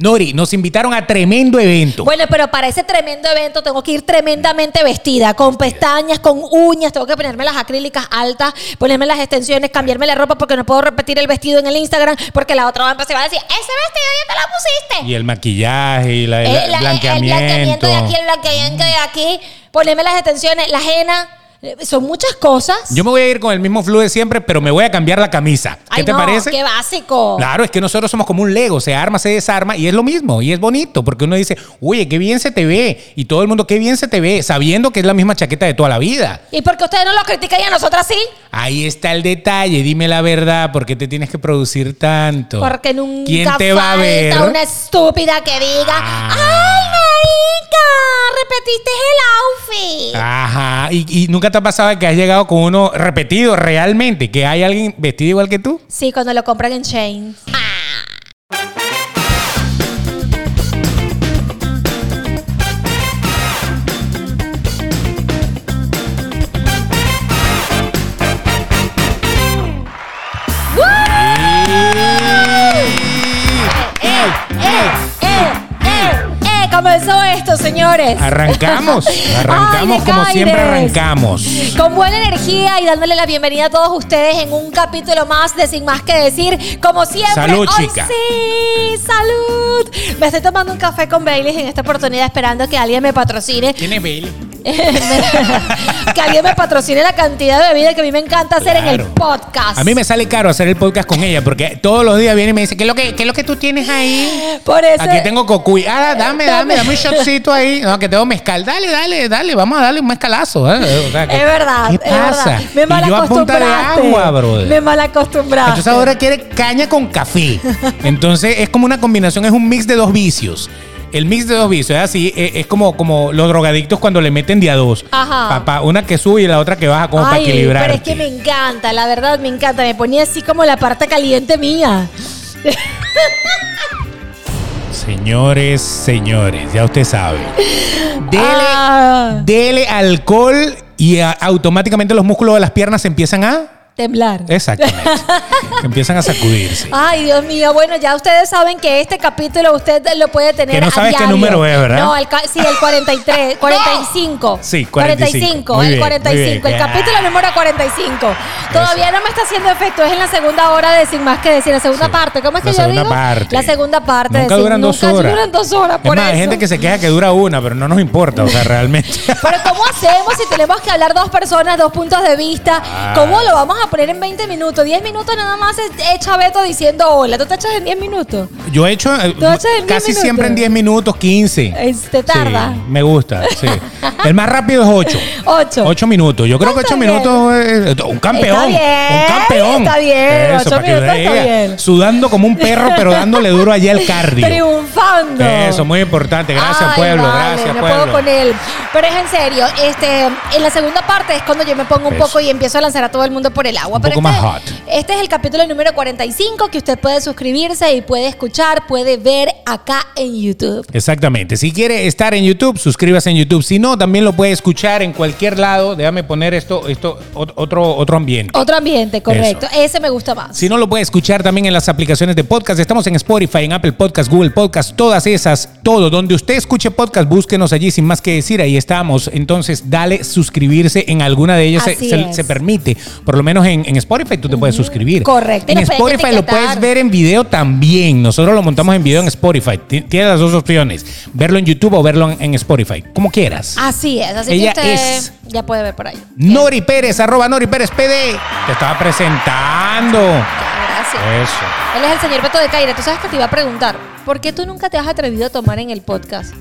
Nori, nos invitaron a tremendo evento. Bueno, pero para ese tremendo evento tengo que ir tremendamente vestida, con pestañas, con uñas, tengo que ponerme las acrílicas altas, ponerme las extensiones, cambiarme la ropa porque no puedo repetir el vestido en el Instagram porque la otra va a empezar a decir, ese vestido ya te lo pusiste. Y el maquillaje y la- el, Eh, el blanqueamiento. blanqueamiento de aquí, el blanqueamiento de aquí, ponerme las extensiones, la eh, son muchas cosas. Yo me voy a ir con el mismo flow de siempre, pero me voy a cambiar la camisa. ¿Qué Ay, te no, parece? Qué básico. Claro, es que nosotros somos como un Lego, se arma, se desarma y es lo mismo y es bonito porque uno dice, oye, qué bien se te ve y todo el mundo, qué bien se te ve, sabiendo que es la misma chaqueta de toda la vida. ¿Y por qué ustedes no lo critican y a nosotras sí? Ahí está el detalle, dime la verdad, ¿por qué te tienes que producir tanto? Porque nunca ¿Quién te va a falta ver? una estúpida que diga, Ah. ¡ay, marica! Repetiste el outfit. Ajá, ¿Y, y nunca te ha pasado que has llegado con uno repetido realmente, que hay alguien vestido igual que tú? Sí, cuando lo compran en Chain. ¡Eh, Comenzó esto, señores. Arrancamos, arrancamos Ay, como siempre arrancamos. Con buena energía y dándole la bienvenida a todos ustedes en un capítulo más de Sin Más que Decir. Como siempre. Salud, hoy chica. Sí, salud. Me estoy tomando un café con Baileys en esta oportunidad esperando que alguien me patrocine. ¿Quién es Bailey? que alguien me patrocine la cantidad de bebida que a mí me encanta hacer en el podcast. A mí me sale caro hacer el podcast con ella porque todos los días viene y me dice, ¿qué es lo que, qué es lo que tú tienes ahí? Por eso. Aquí tengo cocuy. Ah, dame, dame, Dame. Dame un shotcito ahí. No, que tengo mezcal. Dale, dale, dale. Vamos a darle un mezcalazo. ¿eh? O sea, que- Es verdad, ¿Qué es pasa? verdad. Me y yo a punta de malacostumbraste. agua, brother. Me malacostumbraste. Entonces ahora quiere caña con café. Entonces es como una combinación, es un mix de dos vicios. El mix de dos vicios es así, es, es como, como los drogadictos cuando le meten día dos. Ajá. Papá, una que sube y la otra que baja como para equilibrar. pero es que me encanta, la verdad me encanta. Me ponía así como la parte caliente mía. Señores, señores, ya usted sabe. Dele, Ah. dele alcohol y a- automáticamente los músculos de las piernas se empiezan a... Temblar. Exactamente. empiezan a sacudirse. Ay, Dios mío. Bueno, ya ustedes saben que este capítulo usted lo puede tener Que no a sabes qué diario. número es, ¿verdad? No, el sí, el 43, 45. Sí, 45. 45, Muy el bien, 45. muy El capítulo número 45. Todavía no me está haciendo efecto. Es en la segunda hora de Sin Más que decir. La segunda Sí. parte. ¿Cómo es que La yo segunda digo? parte. La segunda parte. Nunca de Sin- duran dos nunca horas. duran dos horas. Es Por más, hay eso. gente que se queja que dura una, pero no nos importa, o sea, realmente. Pero ¿cómo hacemos si tenemos que hablar dos personas, dos puntos de vista? Ah. ¿Cómo lo vamos a poner en 20 minutos? 10 minutos nada más echa Beto diciendo hola. ¿Tú te echas en 10 minutos? Yo he hecho eh, ¿Tú echas en 10 casi siempre en 10 minutos, 15. Es- ¿Te tarda? Sí, me gusta, sí. El más rápido es 8. 8. 8 minutos. Yo creo que Está 8 bien. minutos es un campeón. Está bien, un campeón. está bien, para que minutos usted está bien. Sudando como un perro, pero dándole duro allá al cardio. Triunfando. Eso, muy importante. Gracias, Ay, pueblo. vale, gracias, no pueblo. puedo con él. Pero es en serio, este, en la segunda parte es cuando yo me pongo un Eso. poco y empiezo a lanzar a todo el mundo por el agua. Un Pero poco este, más hot. este es el capítulo número 45 que usted puede suscribirse y puede escuchar, puede ver acá en YouTube. Exactamente. Si quiere estar en YouTube, suscríbase en YouTube. Si no, también lo puede escuchar en cualquier lado. Déjame poner esto, esto, ot- otro, otro ambiente. Otro ambiente, correcto. Ese me gusta más. Si no, lo puede escuchar también en las aplicaciones de podcast. Estamos en Spotify, en Apple Podcast, Google Podcast, todas esas, todo. Donde usted escuche podcast, búsquenos allí sin más que decir. Ahí estamos. Entonces, dale suscribirse en alguna de ellas. Se, Así se- es. se permite. Por lo menos en, en Spotify tú te puedes suscribir. Correcto. En Spotify lo puedes ver en video también. Nosotros lo montamos en video en Spotify. Ti- Tienes las dos opciones. Verlo en YouTube o verlo en, en Spotify. Como quieras. Así es, así Ella que usted es- ya puede ver por ahí. Nori Pérez, arroba Nori Pérez PD. Te estaba presentando. Gracias. Eso. Él es el señor Beto de Caire. Tú sabes que te iba a preguntar, ¿por qué tú nunca te has atrevido a tomar en el podcast?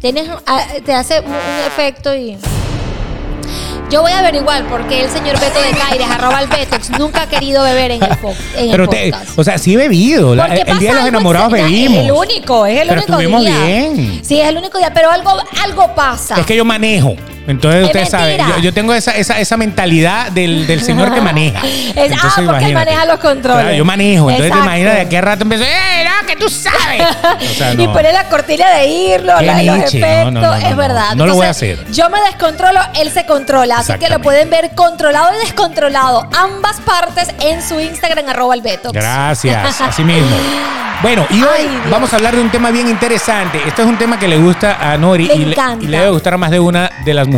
Tienes, ah, te hace un, un efecto y... Yo voy a averiguar por qué el señor Beto de Caires, arroba el Betox, nunca ha querido beber en el, en el Pero te, podcast. o sea, sí he bebido. La- Porque el día de los enamorados bebimos. El único, es el Pero único día. bien. Sí, es el único día, pero algo, algo pasa. Es que yo manejo. Entonces Es usted sabe, yo, yo tengo esa, esa, esa mentalidad del, del señor que maneja. Es- Entonces, ah, porque él maneja los controles. Claro, yo manejo, entonces Exacto. te imaginas de aquí a rato empiezo, ¡eh, no, que tú sabes! O sea, Y pone la cortina de irlo, la los efectos. no, es verdad. No lo voy a hacer. Yo me descontrolo, él se controla. Así que lo pueden ver controlado y descontrolado. Ambas partes en su Instagram, arroba el. Gracias, así mismo. Bueno, y hoy Ay, vamos a hablar de un tema bien interesante. Este es un tema que le gusta a Nori y, le, y le debe gustar a más de una de las mujeres,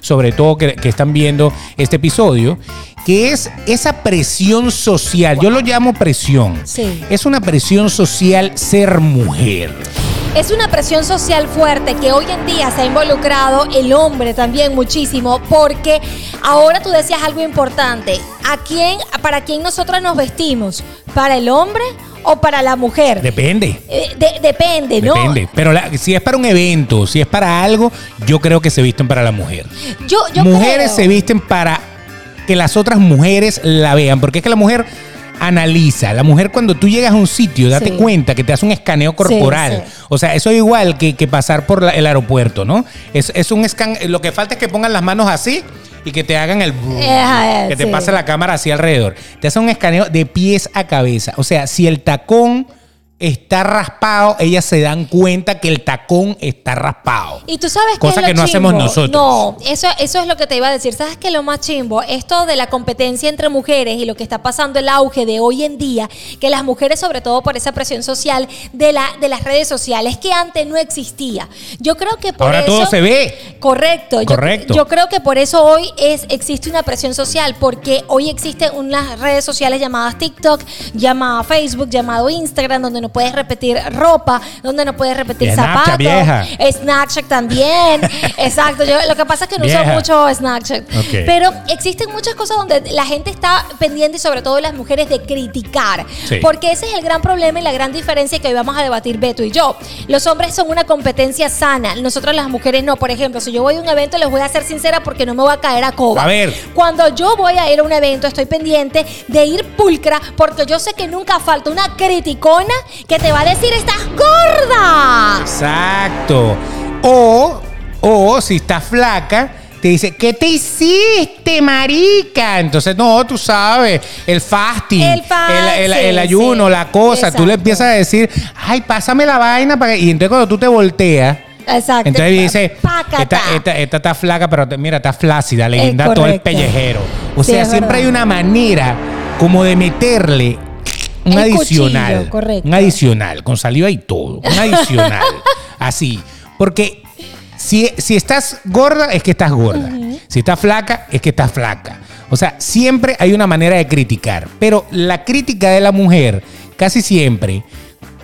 sobre todo que, que están viendo este episodio, que es esa presión social. Yo lo llamo presión. Sí. Es una presión social ser mujer. Es una presión social fuerte que hoy en día se ha involucrado el hombre también muchísimo, porque ahora tú decías algo importante. ¿A quién, para quién nosotras nos vestimos? ¿Para el hombre o para la mujer? Depende. Eh, de- depende, ¿no? Depende. Pero la- si es para un evento, si es para algo, yo creo que se visten para la mujer. Yo, yo mujeres creo- se visten para que las otras mujeres la vean, porque es que la mujer analiza. La mujer cuando tú llegas a un sitio, date Sí. cuenta que te hace un escaneo corporal. sí. O sea, eso es igual que, que pasar por la- el aeropuerto, ¿no? Es, es un escan Lo que falta es que pongan las manos así y que te hagan el... Que te pase la cámara así alrededor. Te hacen un escaneo de pies a cabeza. O sea, si el tacón está raspado, ellas se dan cuenta que el tacón está raspado. Y tú sabes Cosa qué es que no hacemos nosotros. No, eso, eso es lo que te iba a decir. ¿Sabes qué es lo más chimbo? Esto de la competencia entre mujeres y lo que está pasando, el auge de hoy en día, que las mujeres, sobre todo por esa presión social de, la, de las redes sociales, que antes no existía. Yo creo que por Ahora eso. todo se ve. Correcto. Yo- Correcto. Yo, creo que por eso hoy es, existe una presión social, porque hoy existen unas redes sociales llamadas TikTok, llamada Facebook, llamado Instagram, donde no puedes repetir ropa, donde no puedes repetir zapatos. vieja. Snapchat también. Exacto. Yo, lo que pasa es que no Vieja. uso mucho Snapchat. Ok. Pero existen muchas cosas donde la gente está pendiente y sobre todo las mujeres de criticar. Sí. Porque ese es el gran problema y la gran diferencia que hoy vamos a debatir Beto y yo. Los hombres son una competencia sana. Nosotros las mujeres no. Por ejemplo, si yo voy a un evento les voy a ser sincera porque no me voy a caer a coba. A ver. Cuando yo voy a ir a un evento estoy pendiente de ir pulcra porque yo sé que nunca falta una criticona que te va a decir estás gorda. Exacto. O, o si estás flaca, te dice, ¿qué te hiciste, marica? Entonces, no, tú sabes, el fasting, El el, el- sí, el ayuno, sí. la cosa. Tú le empiezas a decir, ay, pásame la vaina. Para que-". Y entonces cuando tú te volteas, Exacto. entonces dice, esta, esta, esta está flaca, pero te- mira, está flácida, le guinda todo el pellejero. O Sí, sea, siempre hay una manera como de meterle un El adicional. cuchillo, correcto. Un adicional, con saliva y todo. Un adicional. Así. Porque si, si estás gorda, es que estás gorda. Si estás flaca, es que estás flaca. O sea, siempre hay una manera de criticar. Pero la crítica de la mujer, casi siempre,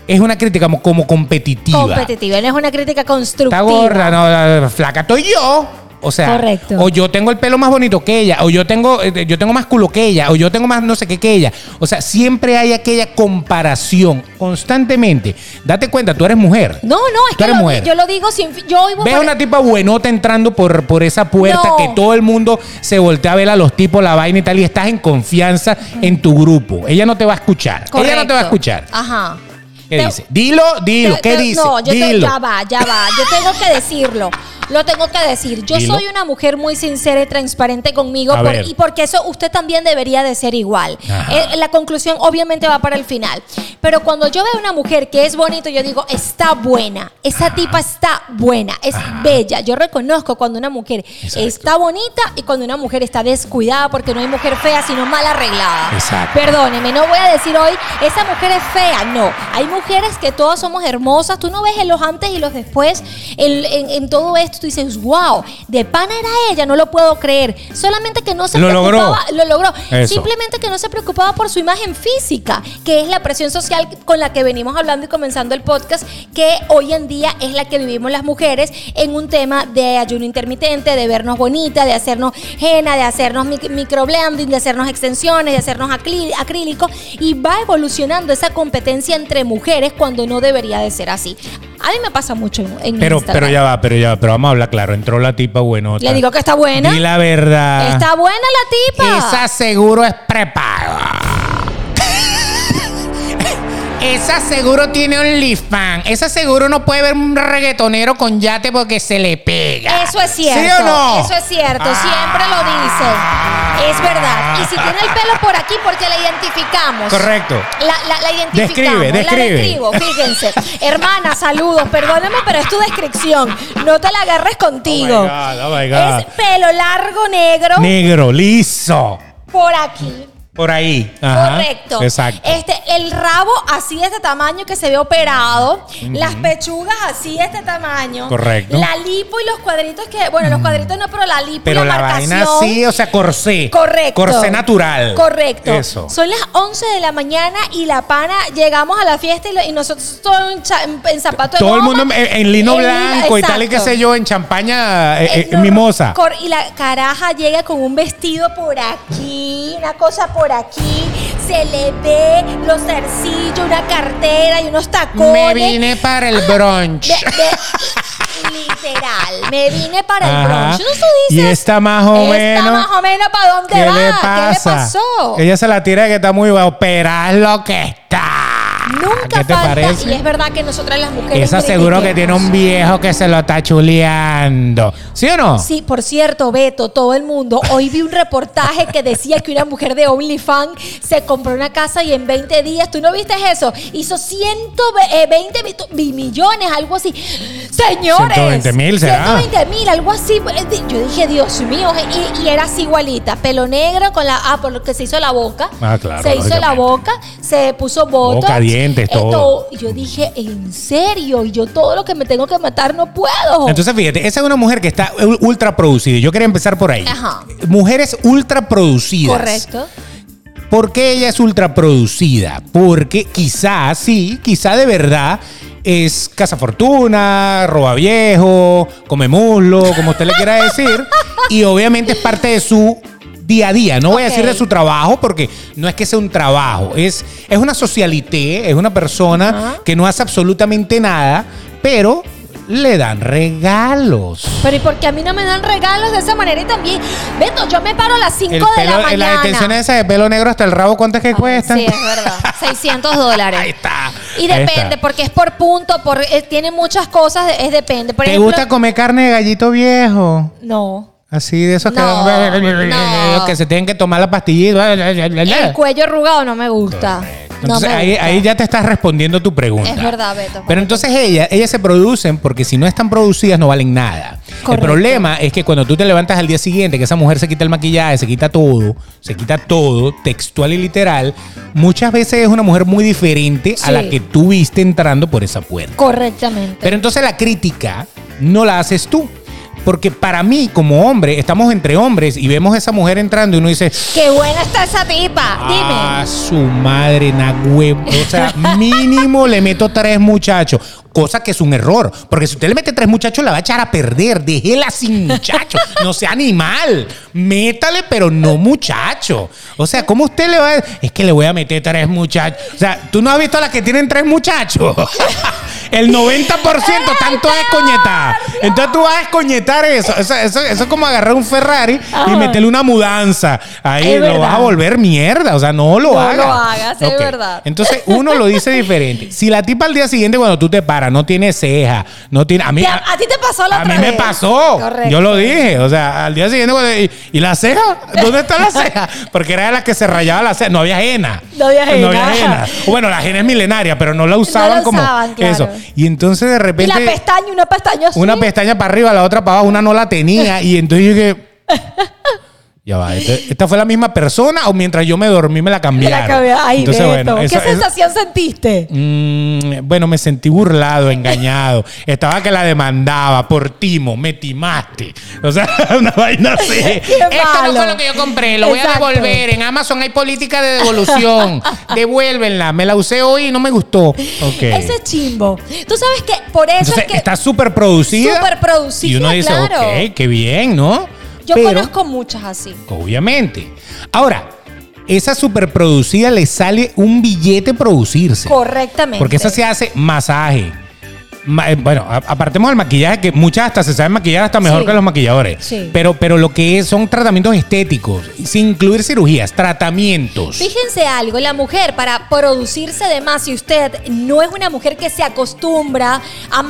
es una crítica como, como competitiva. competitiva, no es una crítica constructiva. Está gorda, no, la flaca estoy yo. O sea, Correcto. o yo tengo el pelo más bonito que ella, o yo tengo, eh, yo tengo más culo que ella, o yo tengo más no sé qué que ella. O sea, siempre hay aquella comparación constantemente. Date cuenta, tú eres mujer. No, no, es Tú que eres lo- mujer. yo lo digo sin yo Ves por- una tipa buenota entrando por, por esa puerta No. que todo el mundo se voltea a ver a los tipos, la vaina y tal, y estás en confianza en tu grupo. Ella no te va a escuchar. Ella no te va a Correcto. escuchar. Ajá. ¿Qué Te- dice? Dilo, dilo. te- ¿Qué te- dice? No, yo dilo. ya va, ya va. Yo tengo que decirlo. Lo tengo que decir. Yo Dilo. soy una mujer muy sincera y transparente conmigo A por- y porque eso usted también debería de ser igual. Eh, la conclusión obviamente va para el final. Pero cuando yo veo una mujer que es bonita, yo digo, está buena. Esa tipa está buena, es bella. Yo reconozco cuando una mujer Exacto. está bonita y cuando una mujer está descuidada porque no hay mujer fea sino mal arreglada. Exacto. Perdóneme, no voy a decir hoy, esa mujer es fea. No, hay mujeres que todas somos hermosas. Tú no ves en los antes y los después en todo esto. Tú dices, wow, de pana era ella, no lo puedo creer. Solamente que no se Lo logró. preocupaba, lo logró. Eso. Simplemente que no se preocupaba por su imagen física, que es la presión social con la que venimos hablando y comenzando el podcast, que hoy en día es la que vivimos las mujeres en un tema de ayuno intermitente, de vernos bonita, de hacernos henna, de hacernos mic- microblending, de hacernos extensiones, de hacernos acrí- acrílico y va evolucionando esa competencia entre mujeres cuando no debería de ser así. A mí me pasa mucho en, en Pero, Instagram. pero ya va, pero ya va, pero vamos a hablar claro. Entró la tipa buenota. Le digo que está buena. Di la verdad. Está buena la tipa. Esa seguro es prepago. Esa seguro tiene un OnlyFans. Esa seguro no puede ver un reggaetonero con yate porque se le pega. Eso es cierto. ¿Sí o no? Eso es cierto. Ah. Siempre lo dicen. Es verdad. Y si tiene el pelo por aquí, porque la identificamos. Correcto. La, la, la identificamos. Describe, describe. La describo, fíjense. Hermana, saludos. Perdóname, pero es tu descripción. No te la agarres contigo. Oh my God, oh my God. Es pelo largo, negro, Negro, liso. por aquí. Por ahí. Ajá. Correcto. Exacto. Este, el rabo así de este tamaño que se ve operado, las pechugas así de este tamaño. Correcto. La lipo y los cuadritos que, bueno, los cuadritos no, pero la lipo Pero y la, la marcación. vaina sí, o sea, corsé. Correcto. Corsé natural. Correcto. Eso. Son las 11 de la mañana y la pana, llegamos a la fiesta y, lo- y nosotros todos en, en- zapatos de Todo el goma, mundo en, en lino en blanco y tal y qué sé yo, en champaña, eh, eh, mimosa. Y la caraja llega con un vestido por aquí, una cosa por aquí, se le ve los zarcillos, una cartera y unos tacones. Me vine para el brunch. De- de- literal, me vine para el Ajá. brunch. ¿No tú Y dices? está más o Está menos. más o menos para dónde ¿Qué va. le pasa? ¿Qué le pasó? Ella se la tira de que está muy bajo. Operar lo que está. Nunca ¿Qué te falta, parece? y es verdad que nosotras las mujeres. Esa seguro que tiene un viejo que se lo está chuleando. ¿Sí o no? Sí, por cierto, Beto, todo el mundo. Hoy vi un reportaje que decía que una mujer de OnlyFans se compró una casa y en 20 días, ¿tú no viste eso? Hizo 120 mi- mi- millones, algo así. Señores. 120 mil, ¿será? 120 mil, algo así. Yo dije, Dios mío, y, y era así igualita. Pelo negro con la. Ah, por lo que se hizo la boca. Ah, claro, Se hizo la boca, se puso botox. Boca, dientes, todo. Y yo dije, ¿en serio? Y yo todo lo que me tengo que matar no puedo. Entonces, fíjate, esa es una mujer que está ultra producida. Yo quería empezar por ahí. Ajá. Mujeres ultra producidas. Correcto. ¿Por qué ella es ultra producida? Porque quizá, sí, quizá de verdad es casa fortuna, roba viejo, come muslo, como usted le quiera decir. y obviamente es parte de su día a día. No voy a decir de su trabajo porque no es que sea un trabajo. Es, es una socialité, es una persona que no hace absolutamente nada, pero le dan regalos. Pero ¿y por qué a mí no me dan regalos de esa manera? Y también, Beto, yo me paro a las 5 El de la la mañana. detención esa de pelo negro hasta el rabo, ¿cuánto es que cuestan? Sí, es verdad. 600 dólares. Ahí está. Y depende, está. porque es por punto, por, eh, tiene muchas cosas, es depende. Por ¿Te ejemplo, gusta comer carne de gallito viejo? No. Así de esos No, que, no. que se tienen que tomar la pastillita. El cuello arrugado no me gusta. No Entonces me ahí, gusta. ahí ya te estás respondiendo tu pregunta. Es verdad, Beto. Pero entonces ellas, ellas se producen porque si no están producidas no valen nada. El problema es que cuando tú te levantas al día siguiente, que esa mujer se quita el maquillaje, se quita todo, se quita todo, textual y literal, muchas veces es una mujer muy diferente a la que tú viste entrando por esa puerta. Correctamente. Pero entonces la crítica no la haces tú. Porque para mí, como hombre, estamos entre hombres y vemos a esa mujer entrando y uno dice, Qué buena está esa tipa. Ah, Dime. su madre, na huevo. O sea, mínimo le meto tres muchachos. Cosa que es un error. Porque si usted le mete tres muchachos, la va a echar a perder. Déjela sin muchachos. No sea animal. Métale, pero no muchacho. O sea, ¿cómo usted le va a Es que le voy a meter tres muchachos. O sea, ¿tú no has visto a las que tienen tres muchachos? El 90% tanto es coñetar. Entonces tú vas a escoñetar eso. Eso, eso, eso es como agarrar un Ferrari y meterle una mudanza. Ahí Es lo vas a volver mierda. O sea, no lo No hagas. lo hagas, es Ok. verdad. Entonces uno lo dice diferente. Si la tipa al día siguiente cuando tú te paras no tiene ceja, no tiene... A mí, Te- a, a ti te pasó la a otra mí me vez. pasó. Correcto. Yo lo dije. O sea, al día siguiente cuando- y, y la ceja? ¿Dónde está la ceja? Porque era de las que se rayaba la ceja. No había henna. No había henna. No había henna. Bueno, la henna es milenaria, pero no la usaban la como usaban, claro. eso. Y entonces de Y repente... la pestaña, una pestaña así. Una pestaña para arriba, la otra para abajo, una no la tenía. Y entonces yo dije. Ya va, este- ¿esta fue la misma persona o mientras yo me dormí me la Me cambiaron? la cambié. Ay, Entonces, Beto, ¿Qué sensación sentiste? Mm, bueno, me sentí burlado, engañado. Estaba que la demandaba por timo, me timaste. O sea, una vaina así. Esto no fue lo que yo compré, lo voy a devolver. En Amazon hay política de devolución. Devuélvenla, me la usé hoy y no me gustó. Ok. Ese chimbo. Tú sabes que por eso Entonces, es que está súper producida. Súper producida, Y uno dice, claro. ok, qué bien, ¿no? Yo Pero, conozco muchas así. Obviamente. Ahora, esa superproducida le sale un billete producirse. Correctamente. Porque esa se hace masaje, Ma- Bueno, a- apartemos del maquillaje, que muchas hasta se saben maquillar hasta mejor Sí. que los maquilladores. Sí. Pero, pero lo que es, son tratamientos estéticos, sin incluir cirugías, tratamientos. Fíjense algo, la mujer para producirse de más, si usted no es una mujer que se acostumbra a,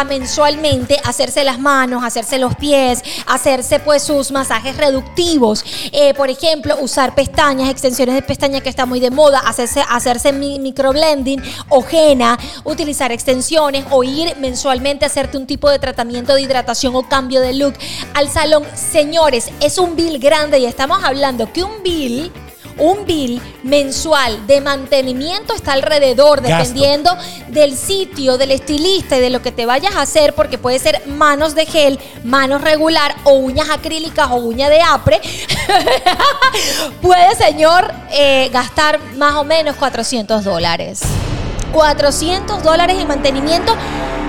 a mensualmente hacerse las manos, hacerse los pies, hacerse pues sus masajes reductivos, eh, por ejemplo, usar pestañas, extensiones de pestañas que está muy de moda, hacerse, hacerse mi- microblending o henna, utilizar extensiones o ir mensualmente a hacerte un tipo de tratamiento de hidratación o cambio de look al salón. Señores, es un bill grande y estamos hablando que un bill un bill mensual de mantenimiento está alrededor, Gasto. dependiendo del sitio, del estilista y de lo que te vayas a hacer, porque puede ser manos de gel, manos regular o uñas acrílicas o uña de apre. puede, señor, eh, gastar más o menos 400 dólares. 400 dólares el mantenimiento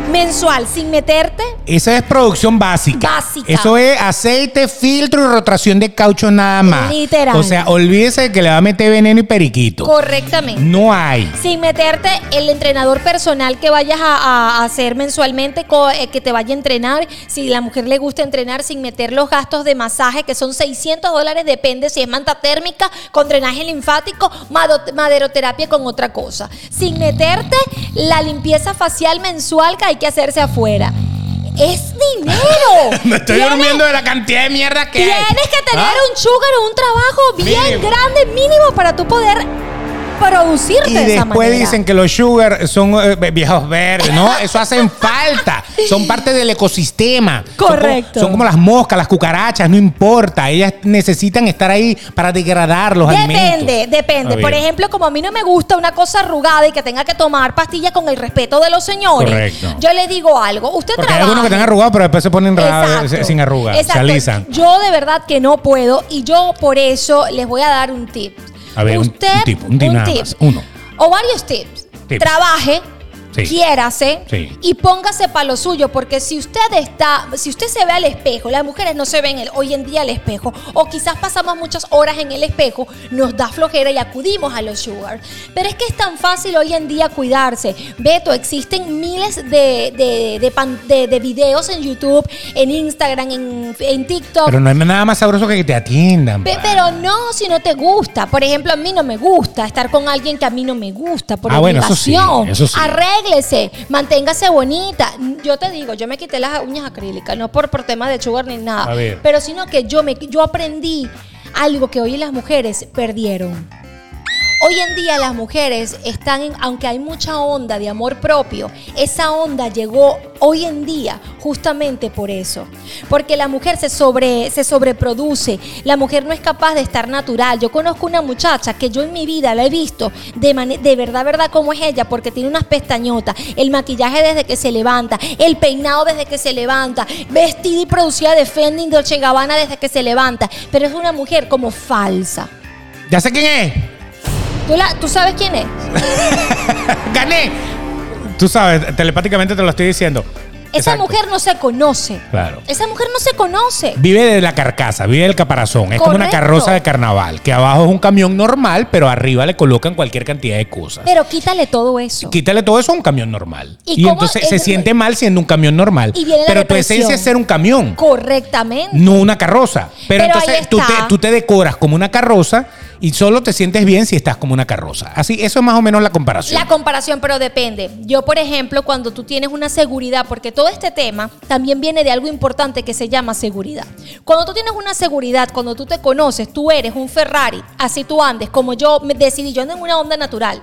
mensual, sin meterte Esa es producción básica. Básica. Eso es aceite, filtro y rotación de caucho nada más. Literal. O sea, olvídese de que le va a meter veneno y periquito. correctamente. No hay. Sin meterte el entrenador personal que vayas a, a hacer mensualmente, eh, que te vaya a entrenar. Si la mujer le gusta entrenar, sin meter los gastos de masaje, que son 600 dólares, depende si es manta térmica, con drenaje linfático, maderoterapia con otra cosa. Sin meterte la limpieza facial mensual que hay que hacerse afuera. Es dinero. Me estoy Tienes- durmiendo de la cantidad de mierda que hay. Tienes que tener ¿Ah? un sugar o un trabajo bien Mínimo. grande, mínimo, para tú poder producirte Y de esa después manera. dicen que los sugar son eh, viejos verdes, ¿no? Eso hacen falta. Son parte del ecosistema. Son como- Correcto. Son como, las moscas, las cucarachas, no importa. Ellas necesitan estar ahí para degradar los alimentos. Depende, depende. A Por ejemplo, como a mí no me gusta una cosa arrugada y que tenga que tomar pastillas con el respeto de los señores, Correcto. yo le digo algo. Usted Porque hay trabaja. algunos que están arrugados, pero después se ponen Exacto. sin arrugas, se alisan. Yo de verdad que no puedo y yo por eso les voy a dar un tip. A ver, un- un tip, un tip nada más, uno. O varios tips. Tips. Trabaje, Sí. quiérase Sí. y póngase para lo suyo, porque si usted está, si usted se ve al espejo, las mujeres no se ven el- hoy en día al espejo, o quizás pasamos muchas horas en el espejo, nos da flojera y acudimos a los sugar. Pero es que es tan fácil hoy en día cuidarse. Beto, existen miles de, de, de pan- de- de videos en YouTube, en Instagram, en, en TikTok. Pero no hay nada más sabroso que que te atiendan. Pe-. Pero no si no te gusta. Por ejemplo, a mí no me gusta estar con alguien que a mí no me gusta por Ah, bueno, eso sí, obligación. eso sí. Arréglese, manténgase bonita. Yo te digo, yo me quité las uñas acrílicas, no por, por tema de sugar ni nada. Pero sino que yo me yo aprendí algo que hoy las mujeres perdieron. Hoy en día las mujeres están, en, aunque hay mucha onda de amor propio, esa onda llegó hoy en día justamente por eso. Porque la mujer se, sobre, sobreproduce, la mujer no es capaz de estar natural. Yo conozco una muchacha que yo en mi vida la he visto de, verdad, verdad como es ella, porque tiene unas pestañotas, el maquillaje desde que se levanta, el peinado desde que se levanta, vestida y producida de Fendi Dolce Gabbana desde que se levanta, pero es una mujer como falsa. Ya sé quién es. ¿Tú, la- ¿Tú sabes quién es? Gané. Tú sabes, telepáticamente te lo estoy diciendo. Esa Exacto. mujer no se conoce. Claro. Esa mujer no se conoce. Vive de la carcasa, vive del caparazón. Es como una carroza de carnaval, que abajo es un camión normal, pero arriba le colocan cualquier cantidad de cosas. Pero quítale todo eso. Quítale todo eso a un camión normal. ¿Y entonces se siente mal siendo un camión normal. Y viene la pero tu esencia es ser un camión, Correctamente. no una carroza. Pero, entonces tú te, está. tú te decoras como una carroza y solo te sientes bien si estás como una carroza. Así, eso es más o menos la comparación. La comparación, pero depende. Yo, por ejemplo, cuando tú tienes una seguridad, porque todo este tema también viene de algo importante que se llama seguridad. Cuando tú tienes una seguridad, cuando tú te conoces, tú eres un Ferrari, así tú andes, como yo decidí, yo ando en una onda natural.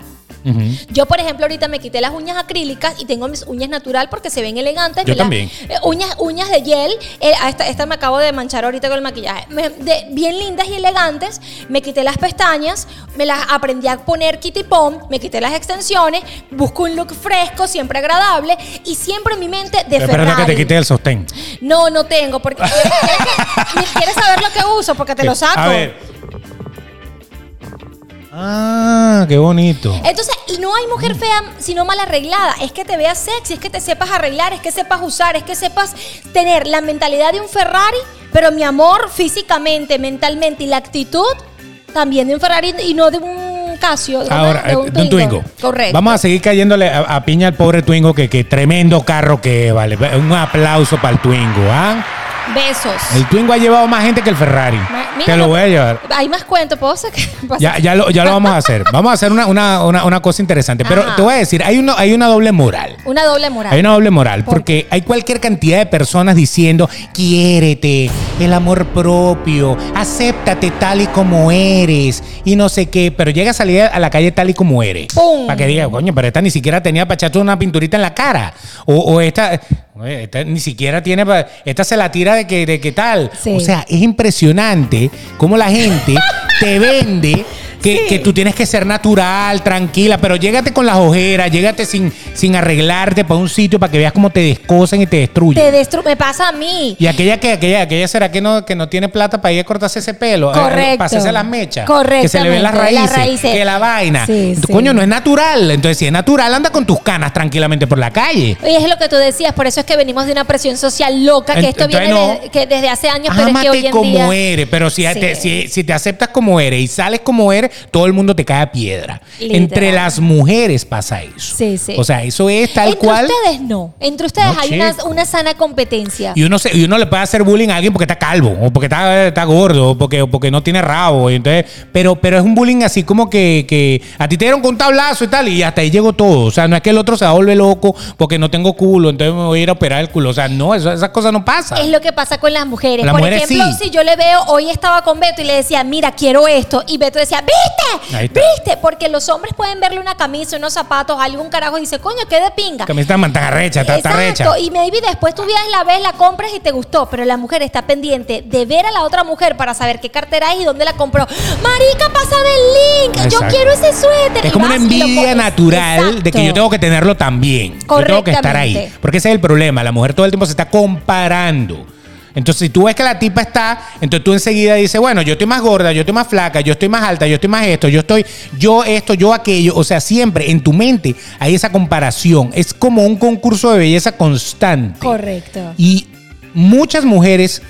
Yo, por ejemplo, ahorita me quité las uñas acrílicas y tengo mis uñas natural porque se ven elegantes. Yo las- también. eh, uñas, uñas de gel. eh, esta, esta me acabo de manchar ahorita con el maquillaje. Me- de- bien lindas y elegantes. Me quité las pestañas. Me las aprendí a poner kitty pom. Me quité las extensiones. Busco un look fresco, siempre agradable. Y siempre en mi mente de Espérate que te quite el sostén. No, no tengo. Porque ¿quieres, quieres- quieres saber lo que uso? Porque te lo saco. A ver. Ah, qué bonito. Entonces, no hay mujer fea sino mal arreglada. Es que te veas sexy, es que te sepas arreglar, es que sepas usar, es que sepas tener la mentalidad de un Ferrari, pero mi amor, físicamente, mentalmente y la actitud también de un Ferrari y no de un Casio. ¿cómo Ahora, de un de un Twingo. Twingo. Correcto. Vamos a seguir cayéndole a, a piña al pobre Twingo, que, que tremendo carro que vale. Un aplauso para el Twingo, ¿ah? Besos. El Twingo ha llevado más gente que el Ferrari. Ma- mira, Te lo voy a llevar. Hay más cuentos, ¿puedo sacar? Ya, ya, lo, ya lo vamos a hacer. Vamos a hacer una, una, una, una cosa interesante. Pero Ajá. te voy a decir, hay, uno, hay una doble moral. Una doble moral. Hay una doble moral, ¿Por porque hay cualquier cantidad de personas diciendo, quiérete, el amor propio, acéptate tal y como eres, y no sé qué, pero llega a salir a la calle tal y como eres. ¡Pum! Para que diga, coño, pero esta ni siquiera tenía para echarte una pinturita en la cara. O, o esta, oye, esta ni siquiera tiene, esta se la tira de que, de que tal. Sí. O sea, es impresionante cómo la gente te vende. Que, Sí. que tú tienes que ser natural, tranquila, pero llégate con las ojeras, llégate sin, sin arreglarte para un sitio para que veas cómo te descosen y te destruyen. Te destru me pasa a mí. Y aquella que aquella, aquella será que no, que no tiene plata para ir a cortarse ese pelo, eh, Correcto. para hacerse las mechas, que se le ven las raíces, las raíces. que la vaina. Sí, Entonces, sí. Coño, no es natural. Entonces, si es natural, anda con tus canas tranquilamente por la calle. Oye, es lo que tú decías, por eso es que venimos de una presión social loca, que esto entonces viene no. de- que desde hace años, pero es Ámate que hoy en como día... eres, pero si, te, si, si te aceptas como eres y sales como eres, todo el mundo te cae a piedra. Literal. Entre las mujeres pasa eso. Sí, sí. O sea, eso es tal Entre cual. ustedes no. Entre ustedes No, hay una, una sana competencia. Y uno, se- y uno le puede hacer bullying a alguien porque está calvo, o porque está, está gordo, o porque, o porque no tiene rabo. y entonces, pero, pero es un bullying así como que, que a ti te dieron con un tablazo y tal, y hasta ahí llegó todo. O sea, no es que el otro se va a volver loco porque no tengo culo, entonces me voy a ir a operar el culo. O sea, no, eso- esas cosas no pasan. Es lo que pasa con las mujeres. Las Por mujeres ejemplo, sí. si yo le veo, hoy estaba con Beto y le decía, mira, quiero esto. Y Beto decía, ¿viste? ¿Viste? Porque los hombres pueden verle una camisa, unos zapatos, algún carajo y dice, coño, qué de pinga. Camiseta tan arrecha, está, está Exacto, recha. y maybe después tú vienes, la ves, la compras y te gustó, pero la mujer está pendiente de ver a la otra mujer para saber qué cartera es y dónde la compró. Marica, pasa del link, yo quiero ese suéter. Es como una envidia natural de que yo tengo que tenerlo también. Yo tengo que estar ahí. Porque ese es el problema. La mujer todo el tiempo se está comparando. Entonces, si tú ves que la tipa está, entonces tú enseguida dices, bueno, yo estoy más gorda, yo estoy más flaca, yo estoy más alta, yo estoy más esto, yo estoy, yo esto, yo aquello. O sea, siempre en tu mente hay esa comparación. Es como un concurso de belleza constante. Correcto. Y muchas mujeres,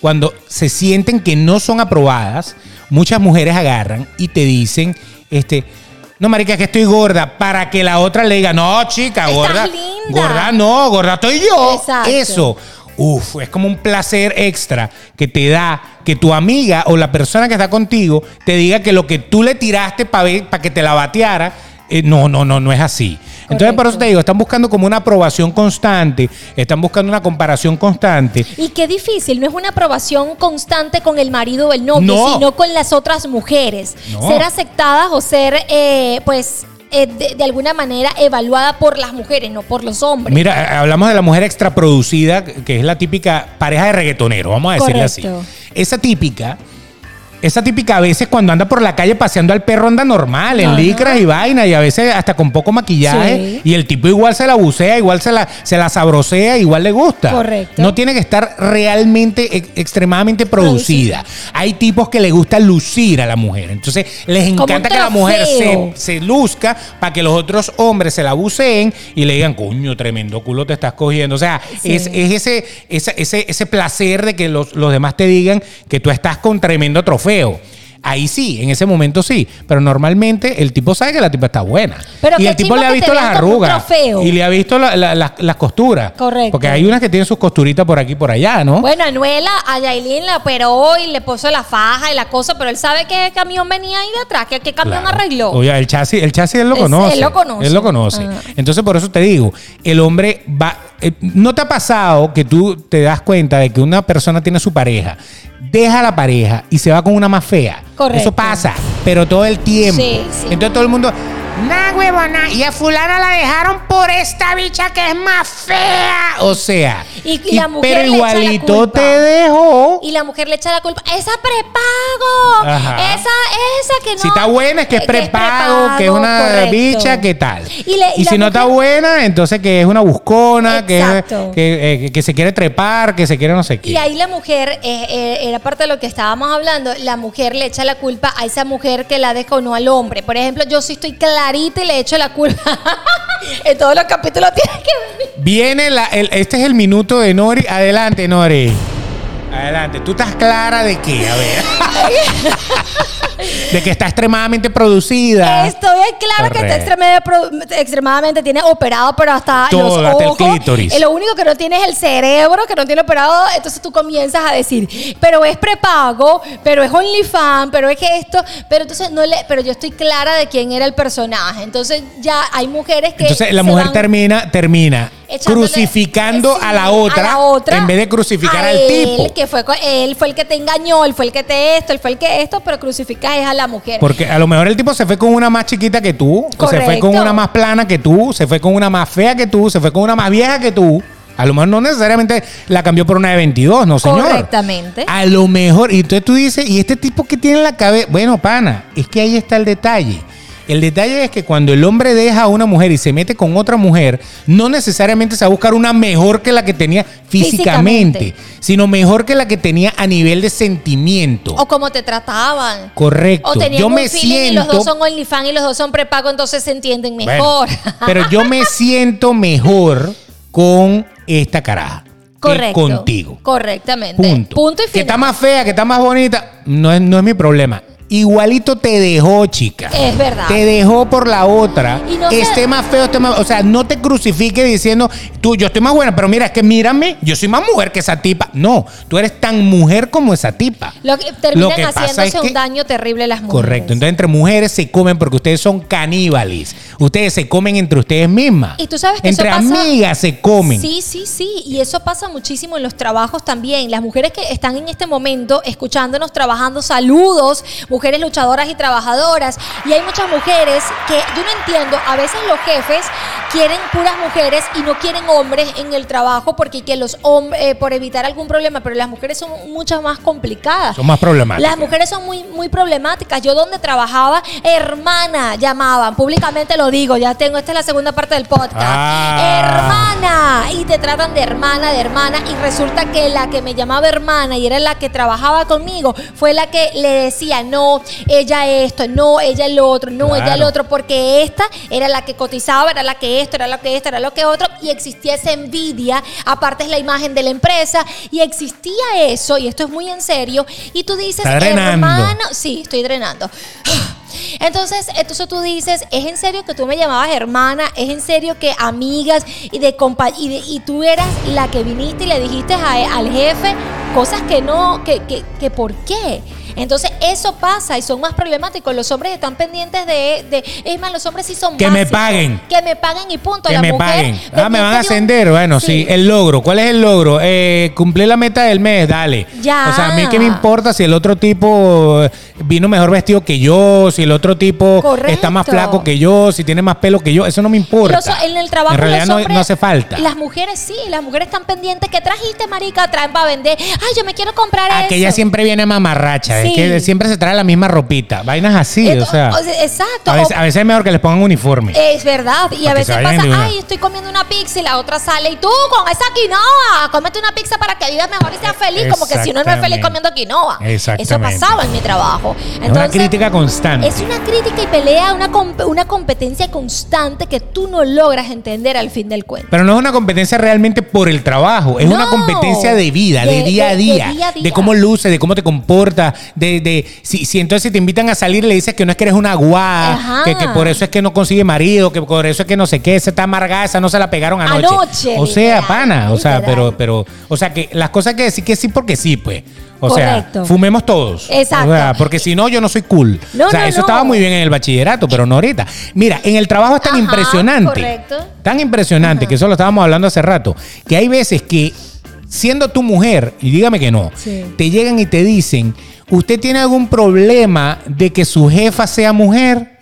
cuando se sienten que no son aprobadas, muchas mujeres agarran y te dicen, este, no, marica, que estoy gorda, para que la otra le diga, no, chica, Estás gorda. linda. Gorda no, gorda estoy yo. Exacto. Eso. Uf, es como un placer extra que te da que tu amiga o la persona que está contigo te diga que lo que tú le tiraste para que te la bateara, eh, no, no, no, no es así. Entonces, por eso te digo, están buscando como una aprobación constante, están buscando una comparación constante. Y qué difícil, no es una aprobación constante con el marido o el novio, No. sino con las otras mujeres. No. Ser aceptadas o ser, eh, pues, eh, de, de alguna manera evaluada por las mujeres, no por los hombres. Mira, eh, hablamos de la mujer extraproducida, que es la típica pareja de reggaetonero, vamos a decirle Correcto. así. Esa típica, esa típica a veces cuando anda por la calle paseando al perro anda normal, en licras y vaina, y a veces hasta con poco maquillaje, Sí. y el tipo igual se la bucea, igual se la, se la sabrosea, igual le gusta. Correcto. No tiene que estar realmente, ex- extremadamente producida. Hay tipos que le gusta lucir a la mujer, entonces les encanta que la mujer se, se luzca para que los otros hombres se la buceen y le digan, coño, tremendo culo te estás cogiendo. O sea, Sí. es, es ese, ese, ese, ese placer de que los, los demás te digan que tú estás con tremendo trofeo. meu, Ahí sí, en ese momento sí. Pero normalmente el tipo sabe que la tipa está buena. Pero y qué el tipo le ha visto las arrugas. Y le ha visto la- la- las- las costuras. Correcto. Porque hay unas que tienen sus costuritas por aquí y por allá, ¿no? Bueno, Anuela a Yailin la operó y le puso la faja y la cosa, pero él sabe qué camión venía ahí de atrás, que qué camión Claro. arregló. Oye, el chasis, el chasis él lo conoce. él lo conoce. Él lo conoce. Ah. Entonces, por eso te digo, el hombre va. eh, ¿No te ha pasado que tú te das cuenta de que una persona tiene su pareja, deja a la pareja y se va con una más fea? Correcto. Eso pasa, pero todo el tiempo. Sí, sí. Entonces todo el mundo. Nah, huevona, y a fulana la dejaron por esta bicha que es más fea. O sea, Y- y la mujer pero le echa la igualito culpa. te dejó. Y la mujer le echa la culpa. Esa prepago. Ajá. Esa, esa que no. Si está buena es que es prepago, que es una correcto. bicha, ¿qué tal? Y, le- Y, la si no está buena, entonces que es una buscona, que, es- que, eh, que- que se quiere trepar, que se quiere no sé qué. Y ahí la mujer, eh, eh, era parte de lo que estábamos hablando, la mujer le echa la culpa a esa mujer que la dejó, no al hombre. Por ejemplo, yo sí estoy y le echo la culpa. en todos los capítulos tiene que venir. Viene la, este es el minuto de Nori. Adelante, Nori. Adelante. ¿Tú estás clara de qué? A ver. de que está extremadamente producida. Estoy clara que está extremadamente, extremadamente tiene operado, pero hasta Todo, los hasta el ojos. clítoris. Y lo único que no tiene es el cerebro, que no tiene operado. Entonces tú comienzas a decir, pero es prepago, pero es OnlyFans, pero es que esto. Pero entonces no le. Pero yo estoy clara de quién era el personaje. Entonces ya hay mujeres que. Entonces la mujer van termina, termina echándole- crucificando Sí, a, la otra, a la otra, en vez de crucificar a al él, tipo. Que fue, él fue el que te engañó, él fue el que te esto, él fue el que esto, pero crucificas es a la mujer. Porque a lo mejor el tipo se fue con una más chiquita que tú, se fue con una más plana que tú, se fue con una más fea que tú, se fue con una más vieja que tú. A lo mejor no necesariamente la cambió por una de 22, no señor. Correctamente. A lo mejor, y entonces tú dices, ¿y este tipo que tiene en la cabeza? Bueno, pana, es que ahí está el detalle. El detalle es que cuando el hombre deja a una mujer y se mete con otra mujer, no necesariamente se va a buscar una mejor que la que tenía físicamente, Físicamente. sino mejor que la que tenía a nivel de sentimiento. O como te trataban. Correcto. O tenían Yo un me feeling y los siento dos son OnlyFans y los dos son prepago, entonces se entienden Bueno, mejor. pero yo me siento mejor con esta caraja. Correcto. Que contigo. Correctamente. Punto. Punto y Que final. está más fea, que está más bonita, no es, no es mi problema. Igualito te dejó, chica. Es verdad. Te dejó por la otra. Y no esté más feo, esté más. O sea, no te crucifique diciendo, tú, yo estoy más buena, pero mira, es que mírame, yo soy más mujer que esa tipa. No, tú eres tan mujer como esa tipa. Lo que terminan Lo que haciéndose es que- un daño terrible las mujeres. Correcto. Entonces, entre mujeres se comen porque ustedes son caníbales. Ustedes se comen entre ustedes mismas. Y tú sabes que Entre eso pasa- amigas se comen. Sí, sí, sí. Y eso pasa muchísimo en los trabajos también. Las mujeres que están en este momento escuchándonos, trabajando, saludos, mujeres luchadoras y trabajadoras. Y hay muchas mujeres que yo no entiendo. A veces los jefes quieren puras mujeres y no quieren hombres en el trabajo porque que los hombres, por evitar algún problema, pero las mujeres son muchas más complicadas. Son más problemáticas. Las mujeres son muy, muy problemáticas. Yo donde trabajaba, hermana llamaban, públicamente lo digo, ya tengo, esta es la segunda parte del podcast. Ah. Hermana. Y te tratan de hermana, de hermana. Y resulta que la que me llamaba hermana y era la que trabajaba conmigo, fue la que le decía, no, ella esto, no, ella el otro, no, ella el otro, porque esta era la que cotizaba, era la que esto, era lo que esto, era lo que otro. Y existía esa envidia, aparte es la imagen de la empresa, y existía eso, y esto es muy en serio. Y tú dices, hermana, sí, estoy drenando. Entonces, entonces tú dices, ¿es en serio que tú me llamabas hermana? ¿Es en serio que amigas y de y, de- y tú eras la que viniste y le dijiste a- al jefe cosas que no, que, que, que por qué? Entonces eso pasa y son más problemáticos. Los hombres están pendientes de, de es más, los hombres sí son Que me paguen. Que me paguen y punto. Que La me mujer paguen. Ah, me van a un- ascender. Bueno, sí. El logro. ¿Cuál es el logro? Eh, cumplir la meta del mes, dale. Ya. O sea, a mí qué me importa si el otro tipo vino mejor vestido que yo, si el otro tipo Correcto. está más flaco que yo, si tiene más pelo que yo. Eso no me importa. Los- en el trabajo En realidad los no, hombres- no hace falta. Las mujeres sí, las mujeres están pendientes. ¿Qué trajiste, marica? Traen para vender. Ay, yo me quiero comprar eso. Aquella siempre viene mamarracha. Es Sí. que siempre se trae la misma ropita. Vainas así, Esto- o sea. o sea, exacto. A veces, O- a veces es mejor que les pongan uniforme. Es verdad. Y a veces pasa, de una. ay, estoy comiendo una pizza y la otra sale. Y tú con esa quinoa, cómete una pizza para que vivas mejor y seas feliz. Como que si uno no es feliz comiendo quinoa. Eso Exactamente. pasaba en mi trabajo. es una crítica constante. Es una crítica y pelea, una, comp- una competencia constante que tú no logras entender al fin del cuento. Pero no es una competencia realmente por el trabajo, es No. una competencia de vida, de, De- día, a de- de día, día a de día. cómo luce, de cómo te comportas, de, de si, si entonces si te invitan a salir le dices que no es que eres una guá, Ajá. que, que por eso es que no consigue marido, que por eso es que no sé qué, esa está amargada, esa no se la pegaron anoche. Anoche, o sea, literal, pana, o sea, literal. pero, pero, o sea que las cosas que decir que sí porque sí, pues. O Correcto. sea, fumemos todos. Exacto. O sea, porque si no, yo no soy cool. No, o sea, no, eso no. estaba muy bien en el bachillerato, pero no ahorita. Mira, en el trabajo es tan Ajá, impresionante. correcto. Tan impresionante, que eso lo estábamos hablando hace rato, que hay veces que siendo tu mujer, y dígame que no, Sí. te llegan y te dicen, ¿usted tiene algún problema de que su jefa sea mujer?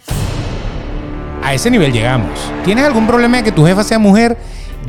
A ese nivel llegamos. ¿Tienes algún problema de que tu jefa sea mujer?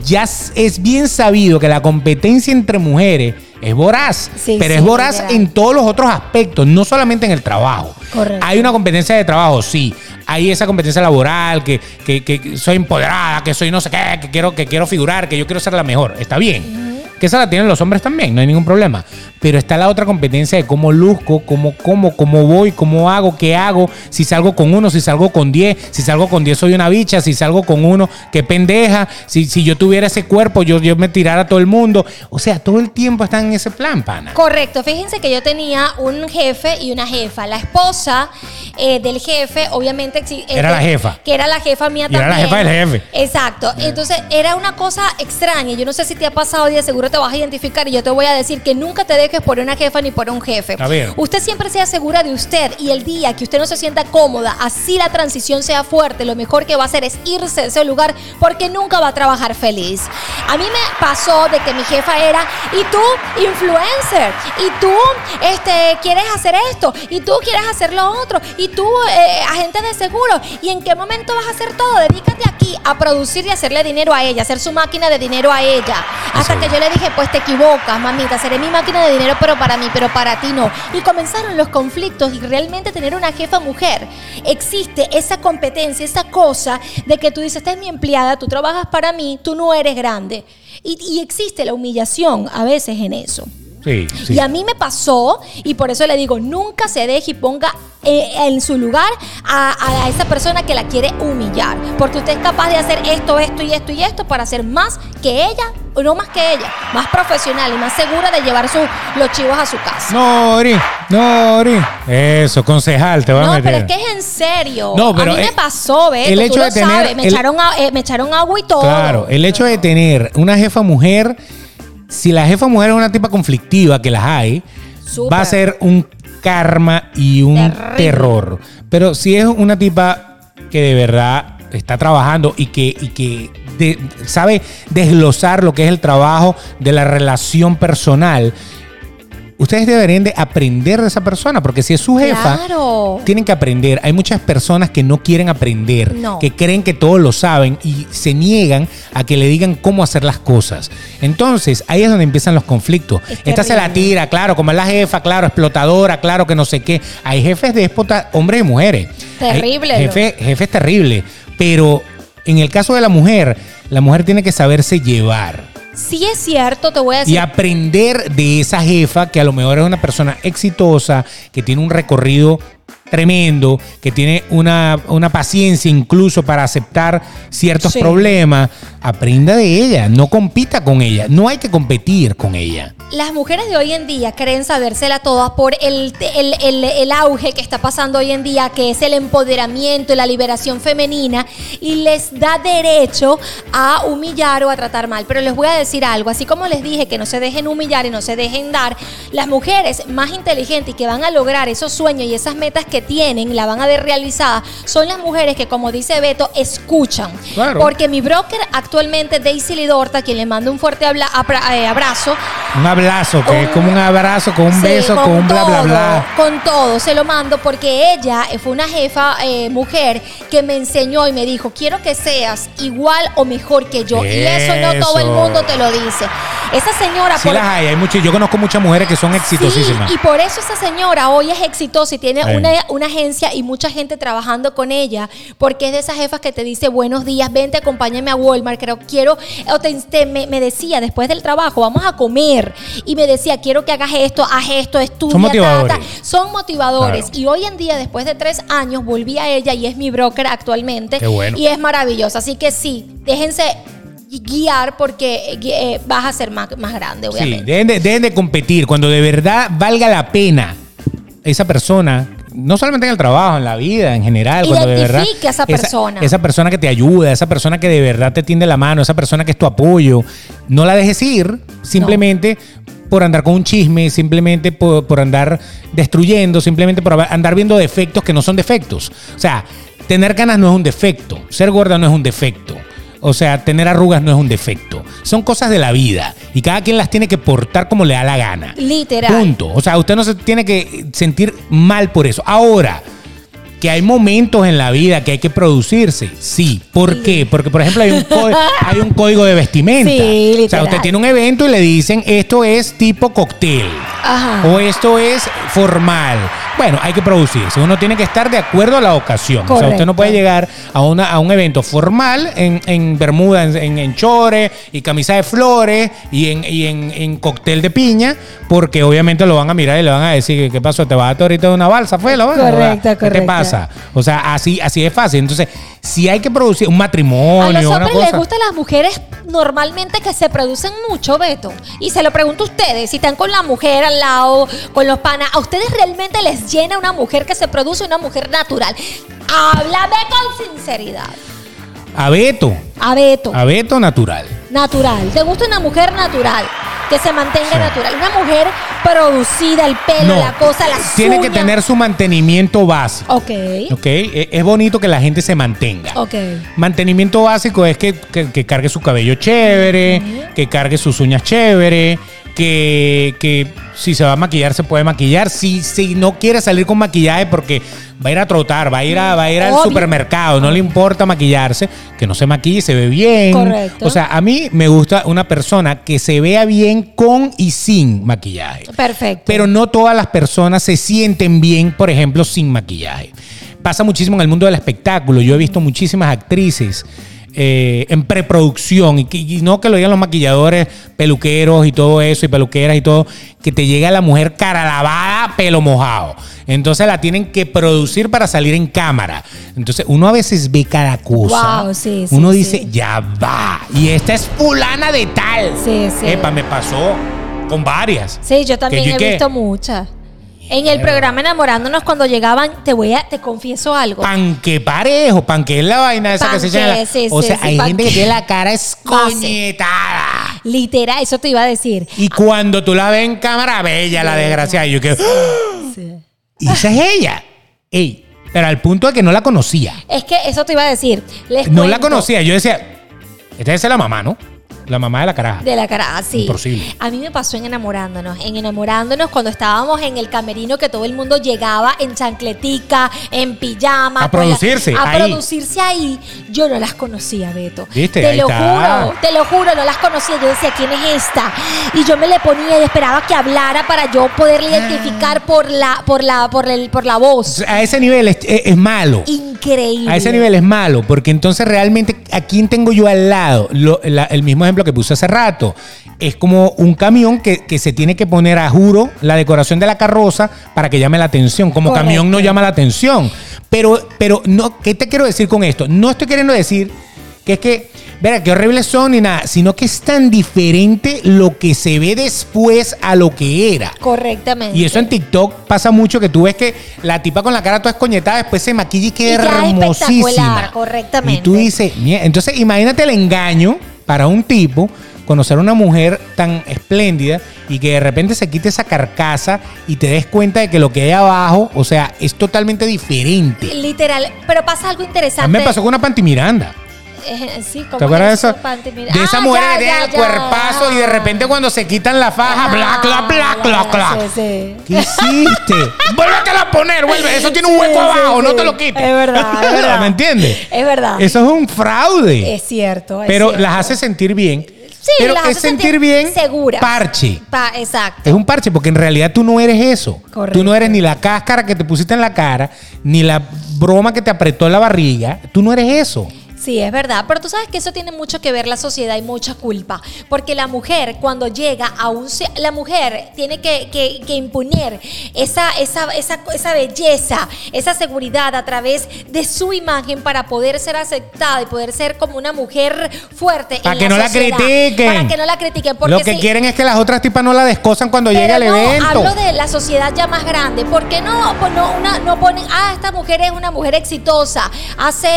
Ya es bien sabido que la competencia entre mujeres es voraz, Sí, pero sí, es voraz literal. en todos los otros aspectos, no solamente en el trabajo. Correcto. Hay una competencia de trabajo, sí. Hay esa competencia laboral, que, que- que soy empoderada, que soy no sé qué, que quiero, que quiero figurar, que yo quiero ser la mejor. Está bien. Que esa la tienen los hombres también, no hay ningún problema. pero está la otra competencia de cómo luzco, cómo, cómo, cómo voy, cómo hago, qué hago, si salgo con uno, si salgo con diez, si salgo con diez soy una bicha, si salgo con uno, qué pendeja, si, si yo tuviera ese cuerpo, yo, yo me tirara a todo el mundo. O sea, todo el tiempo están en ese plan, pana. Correcto, fíjense que yo tenía un jefe y una jefa. La esposa eh, del jefe, obviamente. eh, Era la jefa. Que era la jefa mía Y era también. la jefa del jefe. Exacto. Entonces, era una cosa extraña. Yo no sé si te ha pasado y de seguro te vas a identificar. Y yo te voy a decir que nunca te dejes por una jefa ni por un jefe. A ver. Usted siempre sea segura de usted. Y el día que usted no se sienta cómoda, así la transición sea fuerte, lo mejor que va a hacer es irse de ese lugar porque nunca va a trabajar feliz. A mí me pasó de que mi jefa era, y tú, influencer, y tú, este, quieres hacer esto, y tú quieres hacer lo otro, y tú, eh, agente de seguro, y en qué momento vas a hacer todo, dedícate aquí a producir y hacerle dinero a ella, hacer su máquina de dinero a ella. Hasta que yo le dije, pues te equivocas, mamita, seré mi máquina de dinero, pero para mí, pero para ti no. Y comenzaron los conflictos y realmente tener una jefa mujer. Existe esa competencia, esa cosa de que tú dices, esta es mi empleada, tú trabajas para mí, tú no eres grande. Y, y existe la humillación a veces en eso. Sí, sí. Y a mí me pasó, y por eso le digo, nunca se deje y ponga eh, en su lugar a, a esa persona que la quiere humillar. Porque usted es capaz de hacer esto, esto y esto y esto para ser más que ella, o no más que ella, más profesional y más segura de llevar sus, los chivos a su casa. Nori, Nori. Eso, concejal, te va a No, meter. pero es que es en serio. No, pero a mí eh, me pasó, Beto, el tú hecho lo de tener- sabes. Me, el- echaron, a- eh, me echaron agua y todo. Claro, el hecho de tener una jefa mujer, si la jefa mujer es una tipa conflictiva, que las hay, va a ser un karma y un Terrible. terror. Pero si es una tipa que de verdad está trabajando y que, y que de- sabe desglosar lo que es el trabajo de la relación personal, ustedes deberían de aprender de esa persona, porque si es su jefa, Claro. tienen que aprender. Hay muchas personas que no quieren aprender, No. que creen que todos lo saben y se niegan a que le digan cómo hacer las cosas. Entonces, ahí es donde empiezan los conflictos. Es Esta se la tira, claro, como es la jefa, claro, explotadora, claro, que no sé qué. Hay jefes déspotas, hombres y mujeres. Terrible, Hay lo- Jefe, jefe es terrible. Pero en el caso de la mujer, la mujer tiene que saberse llevar Sí es cierto, te voy a y decir. aprender de esa jefa que a lo mejor es una persona exitosa, que tiene un recorrido tremendo, que tiene una, una paciencia incluso para aceptar ciertos Sí. problemas. Aprenda de ella, no compita con ella, no hay que competir con ella. Las mujeres de hoy en día creen sabérsela todas por el, el, el- el auge que está pasando hoy en día, que es el empoderamiento y la liberación femenina, y les da derecho a humillar o a tratar mal. Pero les voy a decir algo, así como les dije que no se dejen humillar y no se dejen dar, las mujeres más inteligentes y que van a lograr esos sueños y esas metas que tienen, la van a ver realizadas, son las mujeres que, como dice Beto, escuchan. Claro. Porque mi broker actualmente, Daisy Lidorta, quien le mando un fuerte abra- eh, abrazo, Un abrazo, que es como un abrazo, con un Sí, beso, con, un bla, bla, todo, bla. Con todo, se lo mando porque ella eh, fue una jefa eh, mujer que me enseñó y me dijo, quiero que seas igual o mejor que yo. Y eso no todo el mundo te lo dice. Esa señora... Sí por- las hay, hay yo conozco muchas mujeres que son exitosísimas. Sí, y por eso esa señora hoy es exitosa y tiene una, una agencia y mucha gente trabajando con ella, porque es de esas jefas que te dice buenos días, vente, acompáñame a Walmart, creo, quiero, o te- te- me, me decía después del trabajo, vamos a comer, y me decía, quiero que hagas esto, haz esto, estudia, Son motivadores. ta. son motivadores. Claro. Y hoy en día, después de tres años, volví a ella y es mi broker actualmente, Qué bueno. y es maravillosa, así que sí, déjense guiar porque eh, vas a ser más, más grande, Sí, obviamente. deben de, deben de competir cuando de verdad valga la pena esa persona, no solamente en el trabajo, en la vida, en general. Cuando de verdad, a esa persona. Esa, persona que te ayuda, esa persona que de verdad te tiende la mano, esa persona que es tu apoyo. No la dejes ir simplemente por andar con un chisme, simplemente por, por andar destruyendo, simplemente por andar viendo defectos que no son defectos. O sea, tener ganas no es un defecto, ser gorda no es un defecto. O sea, tener arrugas no es un defecto. Son cosas de la vida y cada quien las tiene que portar como le da la gana. Literal. Punto. O sea, usted no se tiene que sentir mal por eso. Ahora, que hay momentos en la vida que hay que producirse. Sí. ¿Por qué? Porque, por ejemplo, hay un, có- hay un código de vestimenta. Sí, o sea, literal. usted tiene un evento y le dicen esto es tipo cóctel. Ajá. O esto es formal. Bueno, hay que producirse. Uno tiene que estar de acuerdo a la ocasión. O sea, usted Correcto. no puede llegar a, una, a un evento formal en, en bermuda, en, en, en chore y camisa de flores y, en, y en, en cóctel de piña, porque obviamente lo van a mirar y le van a decir, ¿qué pasó? ¿Te vas a ahorita de una balsa? ¿Fue? ¿Lo Correcto, ¿Qué te correcto. pasa? O sea, así, así es fácil. Entonces, si hay que producir un A matrimonio, los una hombres les gustan las mujeres normalmente que se producen mucho, Beto. Y se lo pregunto a ustedes, si están con la mujer al lado, con los panas, ¿a ustedes realmente les llena una mujer que se produce una mujer natural? Háblame con sinceridad. A Beto. A Beto, A Beto natural. natural. ¿Te gusta una mujer natural? Que se mantenga Sí. natural. Una mujer producida, el pelo, No, la cosa, las tiene que tener su mantenimiento básico. Ok. ¿Ok? E- Es bonito que la gente se mantenga. Ok. Mantenimiento básico es que, que- que cargue su cabello chévere, que cargue sus uñas chévere, que, que si se va a maquillar se puede maquillar. Si, si no quiere salir con maquillaje porque va a ir a trotar, va a ir, a, va a ir al Obvio. supermercado, no le importa maquillarse, que no se maquille, se ve bien. Correcto. O sea, a mí me gusta una persona que se vea bien con y sin maquillaje. Perfecto. Pero no todas las personas se sienten bien, por ejemplo, sin maquillaje. Pasa muchísimo en el mundo del espectáculo. Yo he visto muchísimas actrices eh, en preproducción, y, que- y no que lo digan los maquilladores, peluqueros y todo eso, y peluqueras y todo, que te llega la mujer cara lavada, pelo mojado. Entonces la tienen que producir para salir en cámara. Entonces uno a veces ve cada cosa. Wow, sí, sí, uno sí. dice, ya va. Y esta es fulana de tal. Sí, sí. Epa, me pasó con varias. Sí, yo también Que yo he visto muchas. En el programa Enamorándonos, cuando llegaban, te voy a, te confieso algo. Panque parejo, panque es la vaina esa que se llama. Panque, sí, o sí, sea, sí, hay gente que tiene la cara escoñetada. Literal, eso te iba a decir. Y cuando tú la ves en cámara, bella la desgraciada. Y yo que. Y esa es ella. Ey, pero al punto de que no la conocía. Es que eso te iba a decir. Les No la conocía. Yo decía, esta es la mamá, ¿no? La mamá de la caraja. De la cara, ah, sí. Imposible. A mí me pasó en enamorándonos. En enamorándonos, cuando estábamos en el camerino, que todo el mundo llegaba en chancletica, en pijama. A la- producirse, a ahí. producirse ahí. Yo no las conocía, Beto. ¿Viste? Te Ahí lo está. juro, te lo juro, no las conocía. Yo decía, ¿quién es esta? Y yo me le ponía y esperaba que hablara para yo poderle identificar por la, por la, por el, por la voz. A ese nivel es, es- es malo. Increíble. A ese nivel es malo, porque entonces realmente, ¿a quién tengo yo al lado? Lo- la- el mismo ejemplo que puse hace rato. Es como un camión que, que se tiene que poner a juro la decoración de la carroza para que llame la atención. Como Correcto. camión no llama la atención. Pero, pero no, ¿qué te quiero decir con esto? No estoy queriendo decir que es que, verá, qué horribles son ni nada, sino que es tan diferente lo que se ve después a lo que era. Correctamente. Y eso en TikTok pasa mucho que tú ves que la tipa con la cara toda escoñetada después se maquilla y queda Y queda hermosísima. espectacular, correctamente. Y tú dices, "Mie-". entonces imagínate el engaño para un tipo conocer a una mujer tan espléndida y que de repente se quite esa carcasa y te des cuenta de que lo que hay abajo, o sea, es totalmente diferente. Literal, pero pasa algo A interesante. mí me pasó con una Panty Miranda. Sí, ¿cómo ¿Te acuerdas de es eso? Panty? Mira- De esa Ah, mujer ya, que tiene el ya. cuerpazo y de repente cuando se quitan la faja, bla, bla, bla, bla, bla, bla. Sí, sí. ¿Qué hiciste? Vuélvetela a poner, vuelve. Eso tiene un hueco abajo, no te lo quites. Es verdad, es verdad. ¿Me entiendes? Es verdad. Eso es un fraude. Es cierto. es pero cierto. las hace sentir bien. Sí, pero es sentir sentir bien seguras. parche. Pa- exacto. Es un parche porque en realidad tú no eres eso. Correcto. Tú no eres ni la cáscara que te pusiste en la cara, ni la broma que te apretó en la barriga. Tú no eres eso. Sí, es verdad, pero tú sabes que eso tiene mucho que ver la sociedad y mucha culpa, porque la mujer cuando llega a un... La mujer tiene que, que, que imponer esa, esa, esa, esa belleza, esa seguridad a través de su imagen para poder ser aceptada y poder ser como una mujer fuerte. Para en que no la critiquen. Para que no la critiquen. Porque Lo que si- quieren es que las otras tipas no la descosan cuando llegue al no, evento. hablo de la sociedad ya más grande. ¿Por qué no, pues no, una, no ponen, ah, esta mujer es una mujer exitosa, hace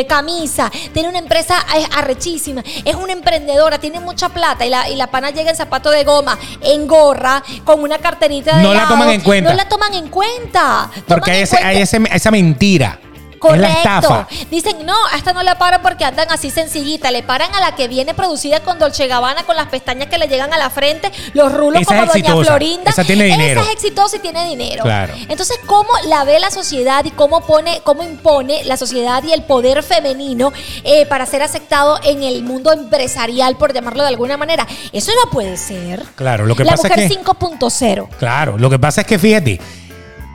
eh, camisa, tiene una empresa arrechísima, es una emprendedora, tiene mucha plata y la, y la pana llega en zapato de goma, en gorra, con una carterita de No la toman en cuenta. No la toman en cuenta. Porque Toman hay, ese- cuenta- hay ese- esa mentira. Correcto. Es la estafa. Dicen, no, a esta no la paran porque andan así sencillita. Le paran a la que viene producida con Dolce Gabbana, con las pestañas que le llegan a la frente, los rulos Esa como es Doña. Florinda. Esa tiene dinero. Esa es exitosa y tiene dinero. Claro. Entonces, ¿cómo la ve la sociedad y cómo pone, cómo impone la sociedad y el poder femenino eh, para ser aceptado en el mundo empresarial, por llamarlo de alguna manera? Eso no puede ser. Claro, lo que la pasa es mujer que- 5.0. Claro, lo que pasa es que fíjate,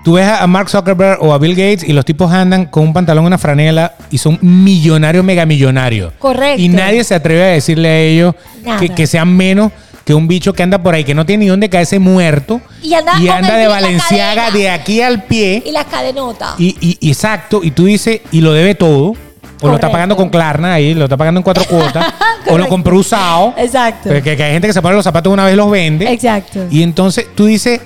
Tú ves a Mark Zuckerberg o a Bill Gates y los tipos andan con un pantalón, una franela y son millonarios, megamillonarios. Correcto. Y nadie se atreve a decirle a ellos que, que sean menos que un bicho que anda por ahí, que no tiene ni dónde caerse muerto. Y anda de Valenciaga de aquí al pie. Y las cadenotas. Y, y- y exacto, y tú dices, y lo debe todo. O lo está pagando con Klarna ahí, lo está pagando en cuatro cuotas. o lo compró usado. Exacto. Porque que hay gente que se pone los zapatos una vez y los vende. Exacto. Y entonces tú dices,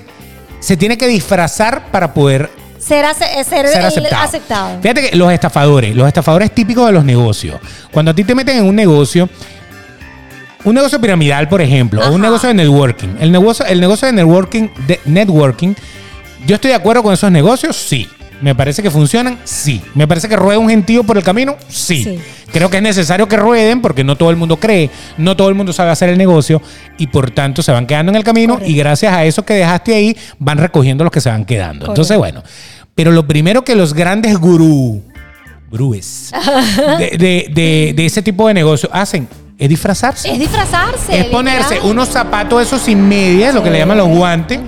se tiene que disfrazar para poder ser, ace- ser, ser el- aceptado. aceptado. Fíjate que los estafadores, los estafadores típicos de los negocios. Cuando a ti te meten en un negocio, un negocio piramidal, por ejemplo, o un negocio de networking. El negocio, el negocio de networking, de networking, yo estoy de acuerdo con esos negocios, sí. Me parece que funcionan, sí. Me parece que rueda un gentío por el camino, sí. Sí. Creo que es necesario que rueden porque no todo el mundo cree, no todo el mundo sabe hacer el negocio y por tanto se van quedando en el camino Correcto. y gracias a eso que dejaste ahí van recogiendo los que se van quedando. Entonces, bueno, pero lo primero que los grandes gurú, gurúes de, de- de- de ese tipo de negocio hacen es disfrazarse. Es disfrazarse. Es ponerse literal. unos zapatos esos sin medias, lo que le llaman los guantes,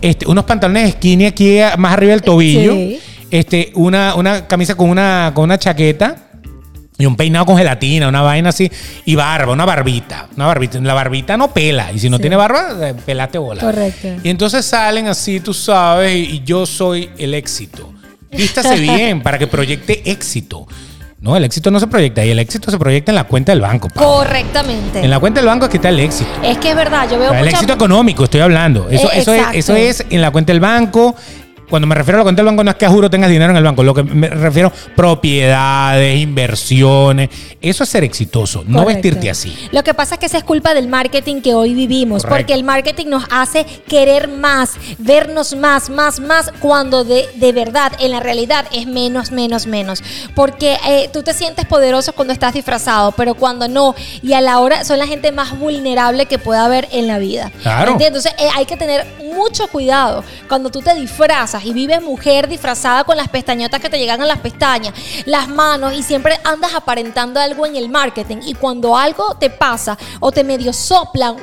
este, unos pantalones skinny aquí a- más arriba del tobillo, Sí. este, una, una camisa con una, con una chaqueta. Y un peinado con gelatina, una vaina así. Y barba, una barbita. Una barbita. La barbita no pela. Y si no Sí. tiene barba, eh, pelate bola. Correcto. Y entonces salen así, tú sabes, y, y yo soy el éxito. Vístase bien para que proyecte éxito. No, el éxito no se proyecta ahí. El éxito se proyecta en la cuenta del banco. pa. Correctamente. En la cuenta del banco es que está el éxito. Es que es verdad, yo veo el mucha- éxito económico, estoy hablando. Eso, Eh, eso, es, exacto. eso es en la cuenta del banco. Cuando me refiero a la cuenta del banco, no es que juro tengas dinero en el banco. Lo que me refiero, propiedades, inversiones. Eso es ser exitoso, no vestirte así. Lo que pasa es que esa es culpa del marketing que hoy vivimos, Correcto. porque el marketing nos hace querer más, vernos más, más, más, cuando de, de verdad, en la realidad, es menos, menos, menos. Porque eh, tú te sientes poderoso cuando estás disfrazado, pero cuando no, y a la hora son la gente más vulnerable que pueda haber en la vida. Claro. ¿Entiendes? Entonces eh, hay que tener mucho cuidado cuando tú te disfrazas y vives mujer disfrazada con las pestañotas que te llegan a las pestañas, las manos y siempre andas aparentando algo en el marketing y cuando algo te pasa o te medio soplan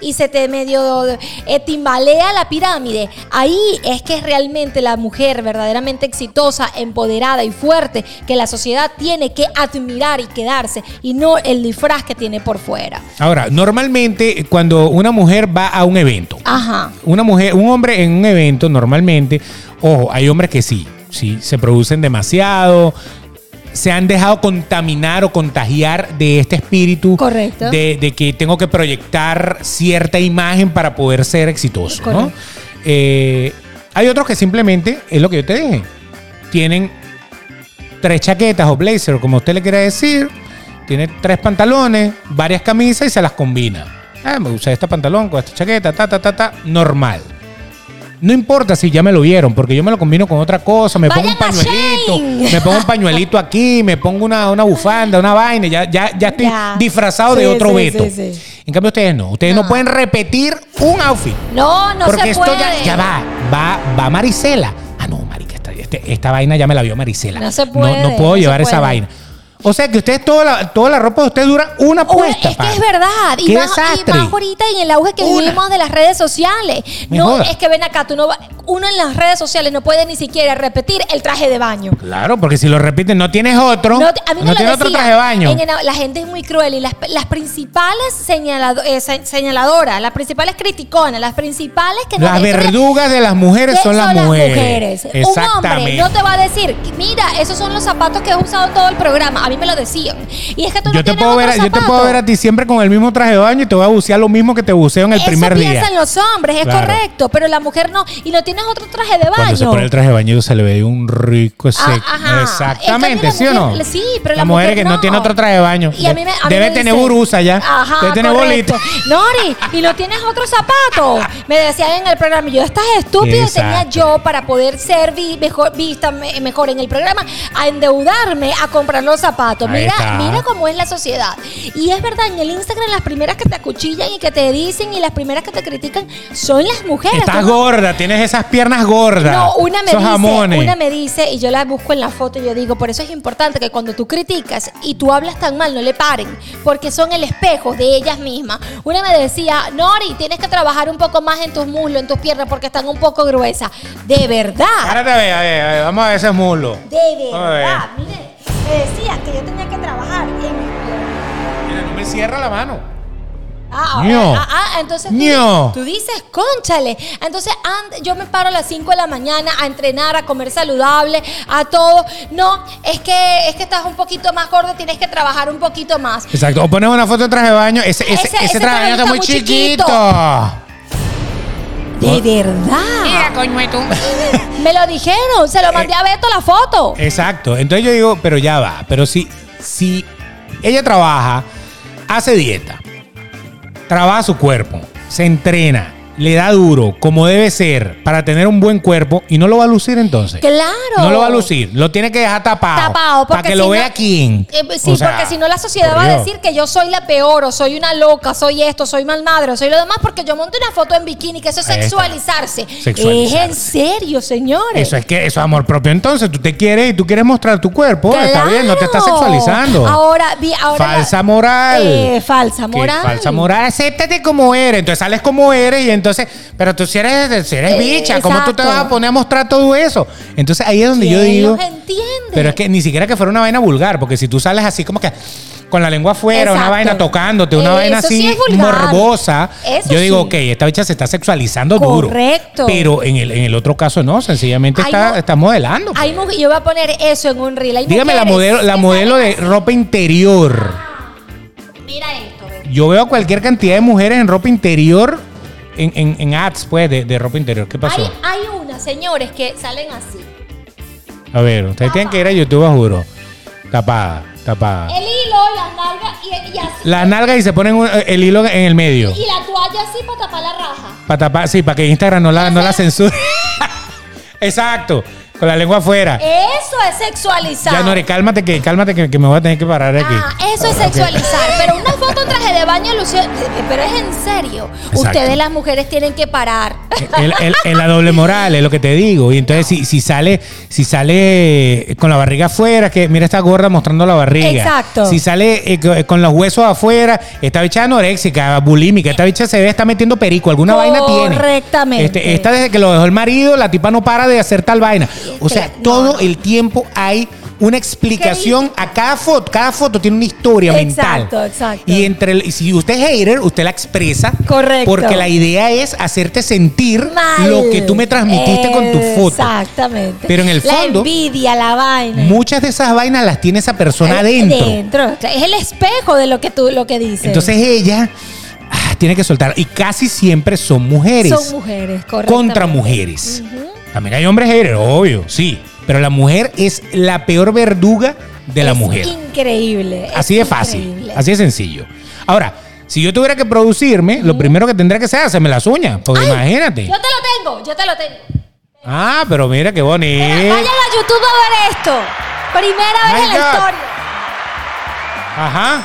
y se te medio eh, timbalea la pirámide, ahí es que es realmente la mujer verdaderamente exitosa, empoderada y fuerte que la sociedad tiene que admirar y quedarse y no el disfraz que tiene por fuera. Ahora, normalmente cuando una mujer va a un evento, Ajá. una mujer, un hombre en un evento, normalmente, ojo, hay hombres que sí, sí, se producen demasiado, se han dejado contaminar o contagiar de este espíritu Correcto. De, de que tengo que proyectar cierta imagen para poder ser exitoso, ¿no? Eh, hay otros que simplemente, es lo que yo te dije, tienen tres chaquetas o blazer, como usted le quiera decir, tiene tres pantalones, varias camisas y se las combina. Ah, me gusta este pantalón con esta chaqueta, ta, ta, ta, ta, normal. No importa si ya me lo vieron, porque yo me lo combino con otra cosa, me pongo un pañuelito, me pongo un pañuelito aquí, me pongo una, una bufanda, una vaina, ya, ya, ya estoy Ya. disfrazado de otro sí, veto. sí. En cambio, ustedes no, ustedes no, No. pueden repetir un outfit. No, no porque se esto puede. ya, ya va, va, va Marisela. Ah, no, marica, esta, este- esta vaina ya me la vio Marisela. No se puede, No, no puedo no llevar esa vaina. O sea que ustedes, toda la, toda la ropa de ustedes dura una puesta. es que es verdad. Y ¡Qué más, y más ahorita en el auge que Una. vivimos de las redes sociales. Me no, joda. es que ven acá, tú no va- uno en las redes sociales no puede ni siquiera repetir el traje de baño. Claro, porque si lo repiten, no tienes otro. No, a mí no lo tienes otro traje de baño. En el- la gente es muy cruel y las, las principales señalado- eh, se- señaladoras, las principales criticonas, las principales que no Las verdugas de las mujeres son las mujeres. Un hombre Exactamente. no te va a decir, mira, esos son los zapatos que he usado todo el programa. A mí me lo decían. Y es que tú no yo, te tienes puedo ver, yo te puedo ver a ti siempre con el mismo traje de baño y te voy a bucear lo mismo que te buceo en el Eso primer día. piensan los hombres, es Claro. correcto, pero la mujer no. Y no tienes otro traje de baño. Cuando se pone el traje de baño se le ve un rico ese. Ah, ajá. Exactamente, ¿sí o no? sí, pero la mujer mujer que no. no. tiene otro traje de baño. Y a mí me, a mí Debe me tener dicen, burusa ya. Ajá, Debe tener correcto. bolita. Nori, y no tienes otro zapato. Me decían en el programa, yo estás estúpido y tenía yo para poder ser vi- mejor, vista me- mejor en el programa, a endeudarme a comprar los zapatos. Ahí Mira, está. mira cómo es la sociedad. Y es verdad, en el Instagram las primeras que te acuchillan y que te dicen y las primeras que te critican son las mujeres. Estás gorda, tienes esas piernas gordas. No, una me esos dice, jamones. una me dice, y yo la busco en la foto y yo digo, por eso es importante que cuando tú criticas y tú hablas tan mal, no le paren, porque son el espejo de ellas mismas. Una me decía, Nori, tienes que trabajar un poco más en tus muslos, en tus piernas, porque están un poco gruesas. De verdad, Párate a ver, a ver, a ver, vamos a ver ese muslo. de verdad, mire, me decía que yo tenía que trabajar en mis piernas. Mira, no me cierra la mano. Ah, Ño. ah, ah, entonces tú, dices, conchale. Entonces and- yo me paro a las 5 de la mañana a entrenar, a comer saludable, a todo. No, es que, es que estás un poquito más gordo, tienes que trabajar un poquito más. Exacto. O ponemos una foto de traje de baño. Ese, ese, Ese- ese, ese traje de baño está muy chiquito. De verdad. Mira, coño, tú. Me lo dijeron, se lo mandé a Beto la foto. Exacto. Entonces yo digo, pero ya va. Pero si, si ella trabaja, hace dieta, trabaja su cuerpo, se entrena, le da duro, como debe ser, para tener un buen cuerpo, y no lo va a lucir entonces. Claro. No lo va a lucir, lo tiene que dejar tapado. Tapado, Para que si lo no- vea quién. Eh, sí, O sea, porque si no la sociedad va a decir que yo soy la peor o soy una loca, soy esto, soy mal madre, soy lo demás porque yo monto una foto en bikini, que eso es sexualizarse. Sexualizarse. Es en serio, señores. Eso es que eso es amor propio. Entonces tú te quieres y tú quieres mostrar tu cuerpo. Está bien, no te estás sexualizando. Ahora, vi- ahora falsa moral. Eh, falsa Que moral. falsa moral. Acéptate como eres. Entonces sales como eres y entonces, pero tú si eres, si eres Eh, bicha, ¿cómo tú te vas a poner a mostrar todo eso? Entonces ahí es donde yo ¿Quién digo. Pero es que ni siquiera que fuera una vaina vulgar, porque si tú sales así como que con la lengua afuera, una vaina tocándote, una Eso vaina sí así morbosa, Eso yo digo, sí. ok, esta bicha se está sexualizando duro. Correcto. Pero en el, en el otro caso no, sencillamente Hay está, está modelando. Hay muj- yo voy a poner eso en un reel. Hay Dígame la modelo, la modelo de ropa interior. Mira esto. Yo veo a cualquier cantidad de mujeres en ropa interior, en, en, en ads, pues, de, de ropa interior. ¿Qué pasó? Hay, hay unas, señores, que salen así. A ver, ustedes tienen que ir a YouTube, a juro. Tapada, tapada. El hilo, las nalgas y, y así. La nalga y se ponen un- el hilo en el medio. Y la toalla así para tapar la raja. Para tapar, sí, para que Instagram no la, no la censure. Exacto, con la lengua afuera. Eso es sexualizar. Ya, Nore, cálmate que, cálmate que, que me voy a tener que parar aquí. Ah, eso es sexualizar. Pero una foto en traje de baño, Lucio, pero es en serio. Ustedes las mujeres tienen que parar. El- en la doble moral es lo que te digo y entonces si, si sale si sale con la barriga afuera que mira esta gorda mostrando la barriga Exacto. si sale eh, co- con los huesos afuera esta bicha anoréxica bulímica esta bicha se ve está metiendo perico alguna vaina tiene Correctamente. Este, esta desde que lo dejó el marido la tipa no para de hacer tal vaina o sea todo el tiempo hay una explicación a cada foto cada foto tiene una historia Exacto, mental exacto. y entre el- si usted es hater usted la expresa Correcto. porque la idea es hacerte sentir Mal. lo que tú me transmitiste con tu foto. Exactamente. Pero en el fondo- La envidia, la vaina. Muchas de esas vainas las tiene esa persona adentro. Dentro. Es el espejo de lo que tú lo que dices. Entonces ella ah, tiene que soltar. Y casi siempre son mujeres. son mujeres, correcto. contra mujeres. También hay hombres haters, obvio, sí. Pero la mujer es la peor verduga de la mujer. Increíble. es Así de fácil, increíble. así de sencillo. Ahora, si yo tuviera que producirme, lo primero que tendría que hacer es hacerme las uñas. Porque Ay, imagínate. Yo te lo tengo, yo te lo tengo. Ah, pero mira qué bonito. Vayan a YouTube a ver esto. Primera vez en la historia. Ajá.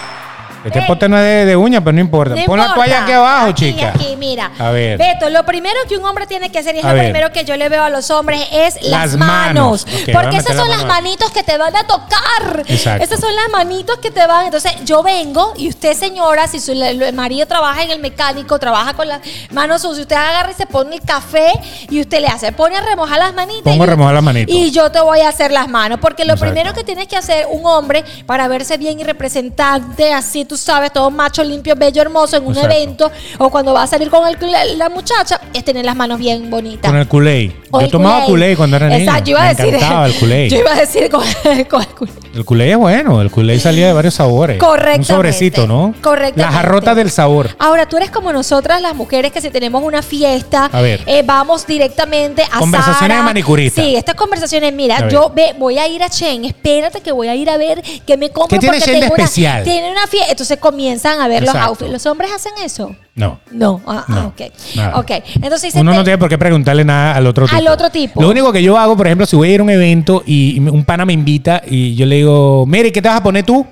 Este Ey. pote no es de, de uña, pero no importa. No Pon la toalla aquí abajo, Aquí, chica. Aquí, mira. A ver. Beto, lo primero que un hombre tiene que hacer, y es A lo ver. primero que yo le veo a los hombres, es las, Las manos. Porque esas la son las manitos que te van a tocar. Exacto. Esas son las manitos que te van. Entonces, yo vengo y usted, señora, si su el marido trabaja en el mecánico, trabaja con las manos sucias, usted agarra y se pone el café y usted le hace, pone a remojar las manitas. Pongo y- a remojar las manitos. Y yo te voy a hacer las manos. Porque lo Exacto. primero que tienes que hacer un hombre para verse bien y representante, así tú sabes, todo macho, limpio, bello, hermoso en un Exacto. evento o cuando va a salir con el- la, la muchacha, es tener las manos bien bonitas. Con el culé. Yo tomaba culé. cuando era niño. Exacto, yo iba Me a decir. el culé. Yo iba a decir con, con el culé. El culé es bueno. El culé salía de varios sabores. Correctamente. Un sobrecito, ¿no? Correctamente. La jarrota del sabor. Ahora, tú eres como nosotras las mujeres que si tenemos una fiesta, A ver. eh, vamos directamente a Conversaciones de manicurista. Sí, estas conversaciones, mira, yo ve, voy a ir a Chen, espérate que voy a ir a ver qué me compro ¿Qué tiene de tengo una- especial? tiene una fiesta, entonces comienzan a ver los outfits. ¿Los hombres hacen eso? No. No, ah, ah, No, ok. nada. Ok, entonces dice, Uno no te- tiene por qué preguntarle nada al otro tipo. Al otro tipo. Lo único que yo hago, por ejemplo, si voy a ir a un evento y un pana me invita y yo le digo, mire, ¿qué te vas a poner tú?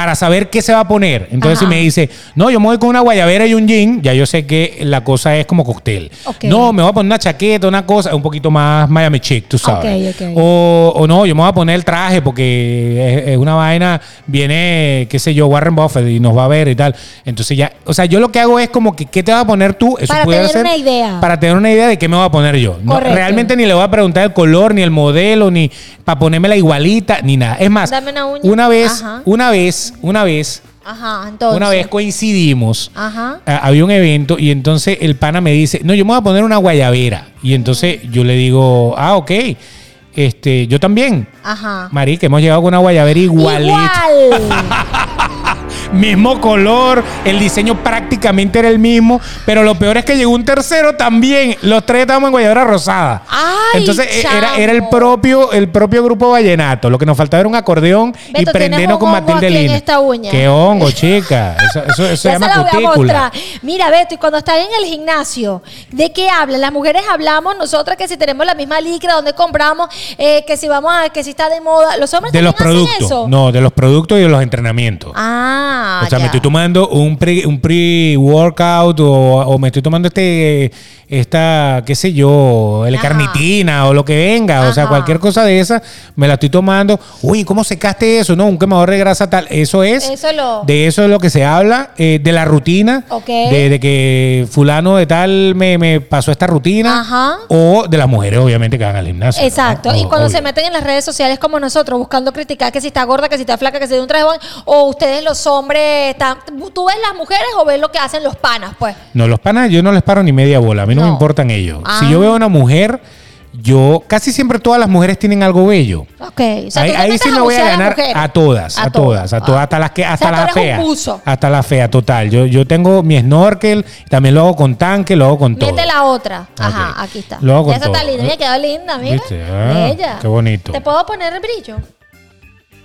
Para saber qué se va a poner. Entonces, Ajá. si me dice, no, yo me voy con una guayabera y un jean, ya yo sé que la cosa es como cóctel. No, me voy a poner una chaqueta, una cosa, un poquito más Miami chic, tú sabes. O, o no, yo me voy a poner el traje porque es, es una vaina, viene, qué sé yo, Warren Buffett y nos va a ver y tal. Entonces ya, o sea, yo lo que hago es como que, ¿qué te vas a poner tú? Eso Para tener ser una idea. Para tener una idea de qué me voy a poner yo. No, realmente ni le voy a preguntar el color, ni el modelo, ni para ponérmela igualita, ni nada. Es más, Dame una uña. vez, Ajá. una vez, una vez, Ajá, entonces. una vez coincidimos. Ajá. Había un evento y entonces el pana me dice, no, yo me voy a poner una guayabera. Y entonces yo le digo, ah, ok. Este, yo también. Ajá. Mari, que hemos llegado con una guayabera igualita. Igual. Mismo color, el diseño prácticamente era el mismo, pero lo peor es que llegó un tercero también. Los tres estábamos en guayabera rosada. Ay, Entonces eh, era, era el propio, el propio grupo vallenato. Lo que nos faltaba era un acordeón y prendernos con Matilde Lina. esta uña. Qué hongo, chica. Eso, eso- eso se llama se la voy a cutícula. mostrar. Mira, Beto, y cuando están en el gimnasio, ¿de qué hablan? Las mujeres hablamos, nosotras que si tenemos la misma licra, donde compramos, eh, que si vamos a, que si está de moda. Los hombres De los también hacen productos. eso. No, de los productos y de los entrenamientos. Ah, O sea, ya. me estoy tomando un pre, un pre-workout o, o me estoy tomando este, esta, qué sé yo, el Ajá. carnitina o lo que venga. O sea, cualquier cosa de esa, me la estoy tomando. Uy, ¿cómo secaste eso? No, un quemador de grasa tal. Eso es. Eso lo- De eso es lo que se habla, eh, de la rutina. Ok. De, de que fulano de tal me, me pasó esta rutina. Ajá. O de las mujeres, obviamente, que van al gimnasio. Exacto. ¿no? y cuando Obvio. se meten en las redes sociales como nosotros, buscando criticar que si está gorda, que si está flaca, que si de un traje, o ustedes los hombres, están, ¿tú ves las mujeres o ves lo que hacen los panas? Pues. No, los panas yo no les paro ni media bola. A mí no, me importan ellos. Ah. Si yo veo a una mujer, yo casi siempre todas las mujeres tienen algo bello. Ok. O sea, ahí sí me voy a ganar a todas, a, todas, a todas, hasta las que, hasta O sea, las feas. Hasta la fea, total. Yo, yo tengo mi snorkel, también lo hago con tanque, lo hago con todo. Mete la otra. Ajá, aquí está. Lo hago con esa está todo. linda, me quedó linda, mira. ¿Viste? Ah, Bella. qué bonito. ¿Te puedo poner el brillo?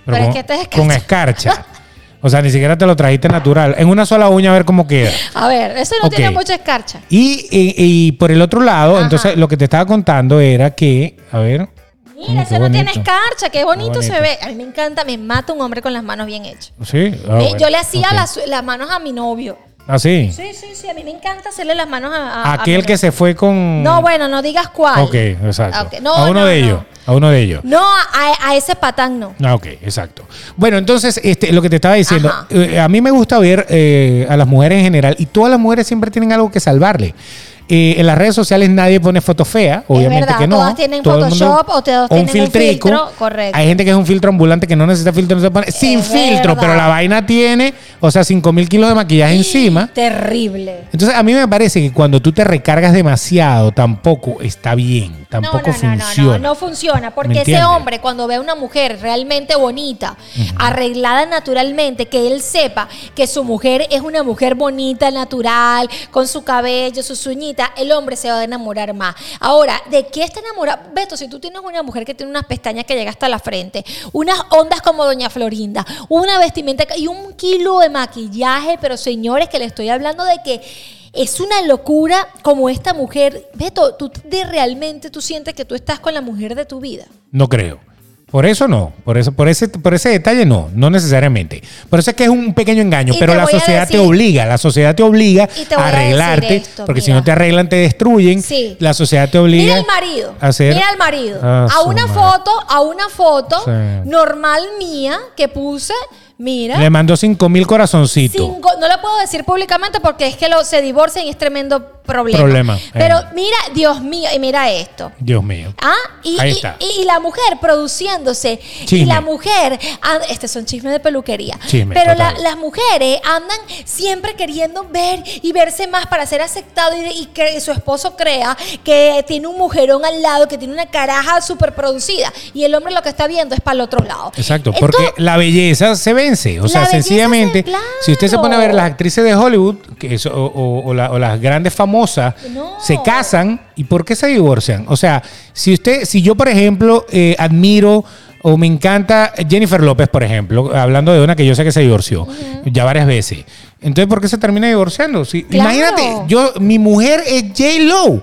Pero Pero es que este es con escarcha. O sea, ni siquiera te lo trajiste natural. En una sola uña a ver cómo queda. A ver, eso no tiene mucha escarcha. Y, y- y por el otro lado, Ajá. entonces lo que te estaba contando era que, a ver. Mira, ese qué no tiene escarcha, qué bonito, bonito. se ve. A mí me encanta, me mata un hombre con las manos bien hechas. Sí. ah, Eh, bueno, Yo le hacía las, las manos a mi novio. Ah, sí. Sí, sí, sí, a mí me encanta hacerle las manos a, Aquel que se fue con. No, bueno, no digas cuál. Ok, exacto. No, a uno no, de no. ellos. A uno de ellos. No, a, a ese patán no. Ah, ok, exacto. Bueno, entonces, este, lo que te estaba diciendo, eh, a mí me gusta ver eh, a las mujeres en general, y todas las mujeres siempre tienen algo que salvarle. Eh, en las redes sociales nadie pone foto fea, obviamente verdad, que no. todas tienen Todo Photoshop o todos tienen un filtro, correcto. Hay gente que es un filtro ambulante que no necesita filtro, no se pone sin Es filtro, verdad. pero la vaina tiene, o sea, 5 mil kilos de maquillaje encima. Terrible. Entonces, a mí me parece que cuando tú te recargas demasiado, tampoco está bien, tampoco no, no, no, funciona. No, no, no funciona. ¿Me Porque ese hombre, cuando ve a una mujer realmente bonita, arreglada naturalmente, que él sepa que su mujer es una mujer bonita, natural, con su cabello, sus uñitas, el hombre se va a enamorar más. Ahora, ¿de qué está enamorado? Beto, si tú tienes una mujer que tiene unas pestañas que llega hasta la frente, unas ondas como Doña Florinda, una vestimenta y un kilo de maquillaje, pero señores, que le estoy hablando de que es una locura como esta mujer. Beto, tú de realmente tú sientes que tú estás con la mujer de tu vida. No creo. Por eso no, por eso, por ese, por ese detalle no, no necesariamente. Por eso es que es un pequeño engaño, Y pero la sociedad te obliga, la sociedad te obliga te a arreglarte, esto, porque si no te arreglan te destruyen. Sí. La sociedad te obliga. Mira al marido. a hacer- Mira al marido. Ah, a una madre. foto, a una foto Sí. normal mía que puse, mira. Le mandó cinco mil corazoncitos. Cinco, no lo puedo decir públicamente porque es que lo, se divorcian y es tremendo problema. Problema, Pero eh. mira, Dios mío, y mira esto. Dios mío. Ah, y, Ahí y- está. y- y la mujer produciéndose. Y Chisme. la mujer, and- este son chismes de peluquería. Chisme, pero la- las mujeres andan siempre queriendo ver y verse más para ser aceptado y, de- y que su esposo crea que tiene un mujerón al lado, que tiene una caraja súper producida. Y el hombre lo que está viendo es para el otro lado. Exacto, Entonces, porque la belleza se O La sea, sencillamente, se- si usted se pone a ver las actrices de Hollywood que es- o, o- o la- o las grandes famosas, No. se casan y ¿por qué se divorcian? O sea, si usted, si yo, por ejemplo, eh, admiro o me encanta Jennifer López, por ejemplo, hablando de una que yo sé que se divorció ya varias veces. Entonces, ¿por qué se termina divorciando? Si- Claro. Imagínate, yo, mi mujer es J. Lo.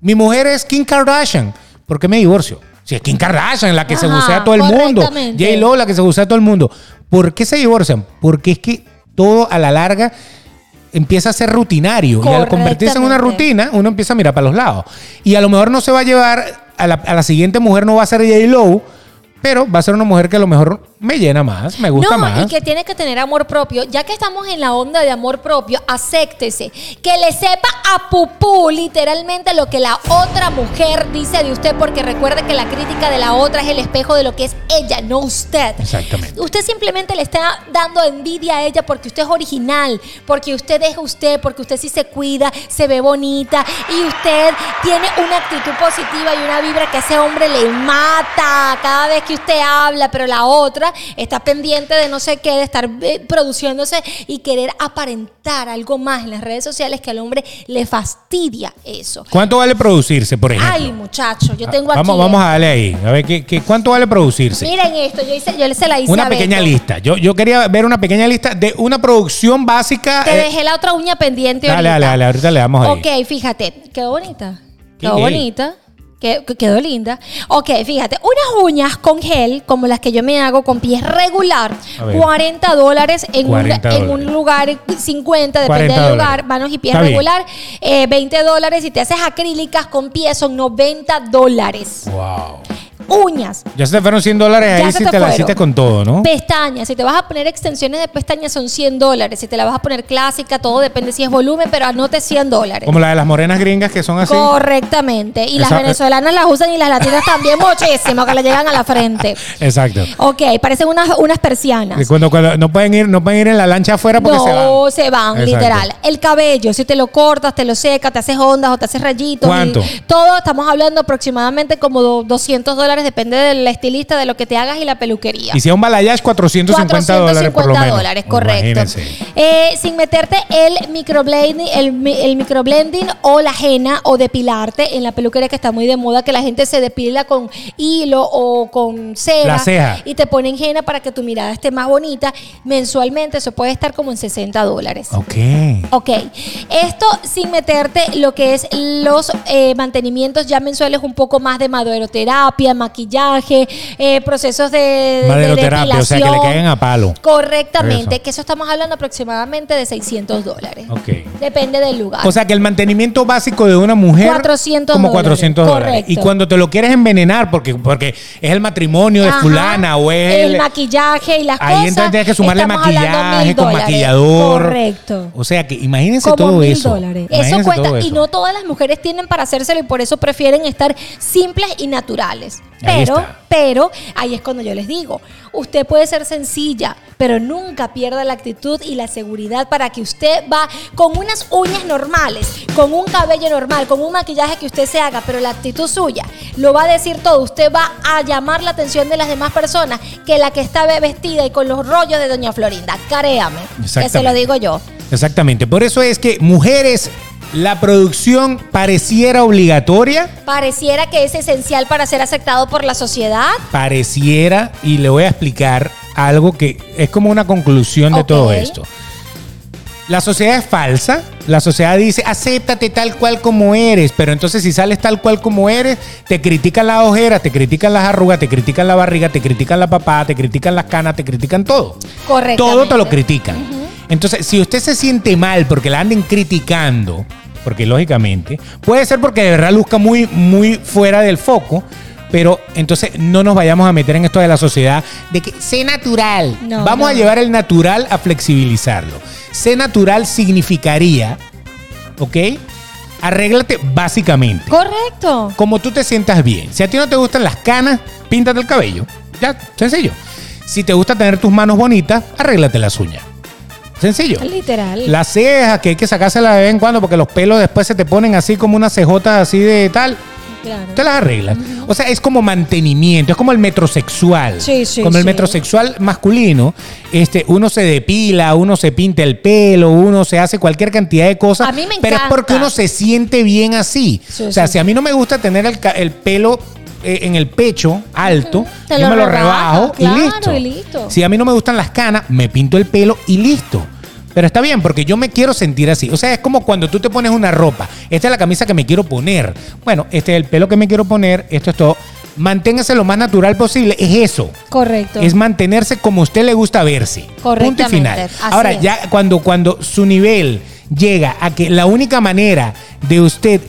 Mi mujer es Kim Kardashian. ¿Por qué me divorcio? Si es Kim Kardashian, la que se bucea a todo el mundo. J. Lo, la que se bucea a todo el mundo. ¿Por qué se divorcian? Porque es que todo a la larga empieza a ser rutinario. Y al convertirse en una rutina, uno empieza a mirar para los lados. Y a lo mejor no se va a llevar, a la, a la siguiente mujer no va a ser J. Lo, pero va a ser una mujer que a lo mejor me llena más, me gusta no, más. y que tiene que tener amor propio. Ya que estamos en la onda de amor propio, acéptese. Que le sepa a pupú literalmente lo que la otra mujer dice de usted, porque recuerde que la crítica de la otra es el espejo de lo que es ella, no usted. Exactamente. Usted simplemente le está dando envidia a ella porque usted es original, porque usted es usted, porque usted sí se cuida, se ve bonita y usted tiene una actitud positiva y una vibra que a ese hombre le mata cada vez que usted habla, pero la otra está pendiente de no sé qué, de estar eh, produciéndose y querer aparentar algo más en las redes sociales que al hombre le fastidia eso. ¿Cuánto vale producirse, por ejemplo? Ay, muchacho, yo tengo aquí. vamos, vamos eh. a darle ahí. A ver, ¿qué, qué, cuánto vale producirse? Miren esto, yo, hice, yo se la hice Una a pequeña Beto. lista. Yo, yo quería ver una pequeña lista de una producción básica. Te eh, dejé la otra uña pendiente dale, ahorita. dale, dale, ahorita le damos ahí. Ok, fíjate, quedó bonita. Quedó bonita. Que- que Quedó linda. Ok, fíjate, unas uñas con gel, como las que yo me hago con pies regular, A ver. 40 dólares en, un, 40 en un dólares. lugar, 50, depende 40 del lugar, dólares. manos y pies Está regular, eh, 20 dólares. Si te haces acrílicas con pies, son 90 dólares. Wow. Uñas, Ya se te fueron 100 dólares ahí si te te la hiciste con todo, ¿no? Pestañas, si te vas a poner extensiones de pestañas son 100 dólares. Si te la vas a poner clásica, todo depende si es volumen, pero anote 100 dólares. Como la de las morenas gringas que son así. Correctamente. Y las venezolanas las usan y las latinas también muchísimo, que le llegan a la frente. Exacto. Ok, parecen unas, unas persianas. Y Cuando, cuando no pueden ir, no pueden ir en la lancha afuera porque se van. No, se van, Exacto. literal. El cabello, si te lo cortas, te lo secas, te haces ondas o te haces rayitos. ¿Cuánto? y todo, estamos hablando aproximadamente como do- 200 dólares, depende del estilista, de lo que te hagas y la peluquería. Y si es un balayage, 450 dólares por lo 450 menos. dólares, correcto. Eh, sin meterte el microblending, el, el microblending o la henna o depilarte en la peluquería que está muy de moda, que la gente se depila con hilo o con cera. La ceja. Y te ponen henna para que tu mirada esté más bonita. Mensualmente eso puede estar como en 60 dólares. Ok. Ok, esto sin meterte lo que es los eh, mantenimientos ya mensuales, un poco más de maderoterapia, maquillaje, eh, procesos de, de Maderoterapia, o sea, que le caigan a palo. Correctamente, Eso. que eso estamos hablando aproximadamente de 600 dólares. Ok. Depende del lugar. O sea que el mantenimiento básico de una mujer 400 como dólares. 400 dólares. Correcto. Y cuando te lo quieres envenenar porque, porque es el matrimonio de Ajá, fulana o es el, maquillaje y las Ahí cosas. entonces tienes que sumarle maquillaje con maquillador. Correcto. O sea que imagínense Como todo mil eso. dólares. Eso cuesta todo y eso. no todas las mujeres tienen para hacérselo y por eso prefieren estar simples y naturales. Pero, pero ahí es cuando yo les digo, usted puede ser sencilla, pero nunca pierda la actitud y la seguridad para que usted va con unas uñas normales, con un cabello normal, con un maquillaje que usted se haga, pero la actitud suya lo va a decir todo. Usted va a llamar la atención de las demás personas que la que está vestida y con los rollos de Doña Florinda. Caréame, que se lo digo yo. Exactamente. Por eso es que mujeres, la producción pareciera obligatoria, pareciera que es esencial para ser aceptado por la sociedad. pareciera, y le voy a explicar algo que es como una conclusión de todo esto. La sociedad es falsa. La sociedad dice, acéptate tal cual como eres. Pero entonces si sales tal cual como eres, te critican las ojeras, te critican las arrugas, te critican la barriga, te critican la papada, te critican las canas, te critican todo. Correcto. Todo te lo critican. Entonces, si usted se siente mal porque la anden criticando, porque lógicamente, puede ser porque de verdad luzca muy, muy fuera del foco, pero entonces no nos vayamos a meter en esto de la sociedad de que sé natural. No, Vamos a llevar el natural a flexibilizarlo. Sé natural significaría, ¿ok? Arréglate básicamente. Correcto. Como tú te sientas bien. Si a ti no te gustan las canas, píntate el cabello. Ya, sencillo. Si te gusta tener tus manos bonitas, arréglate las uñas. Sencillo. Literal. Las cejas, que hay que sacárselas de vez en cuando porque los pelos después se te ponen así como unas cejotas así de tal. Claro. Te las arreglas. O sea, es como mantenimiento, es como el metrosexual. Sí, sí, Como el metrosexual masculino, este, uno se depila, uno se pinta el pelo, uno se hace cualquier cantidad de cosas. A mí me Pero es encanta. porque uno se siente bien así. Sí, o sea, si a mí no me gusta tener el, el pelo eh, en el pecho alto, yo lo me lo rebajo claro, y listo. y listo. Si a mí no me gustan las canas, me pinto el pelo y listo. Pero está bien, porque yo me quiero sentir así. O sea, es como cuando tú te pones una ropa. Esta es la camisa que me quiero poner. Bueno, este es el pelo que me quiero poner. Esto es todo. manténgase lo más natural posible. Es eso. Correcto. Es mantenerse como a usted le gusta verse. Punto y final. así Ahora, es. ya cuando, cuando su nivel llega a que la única manera de usted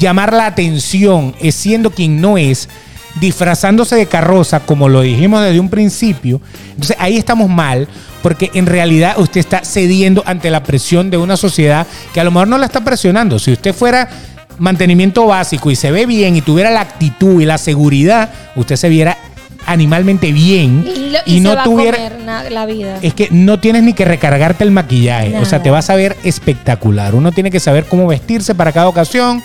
llamar la atención es siendo quien no es, disfrazándose de carroza, como lo dijimos desde un principio, entonces ahí estamos mal, porque en realidad usted está cediendo ante la presión de una sociedad que a lo mejor no la está presionando. Si usted fuera mantenimiento básico y se ve bien y tuviera la actitud y la seguridad, usted se viera animalmente bien y, lo- y, y no se va tuviera a comer na- la vida. es que no tienes ni que recargarte el maquillaje. O sea, te vas a ver espectacular. Uno tiene que saber cómo vestirse para cada ocasión,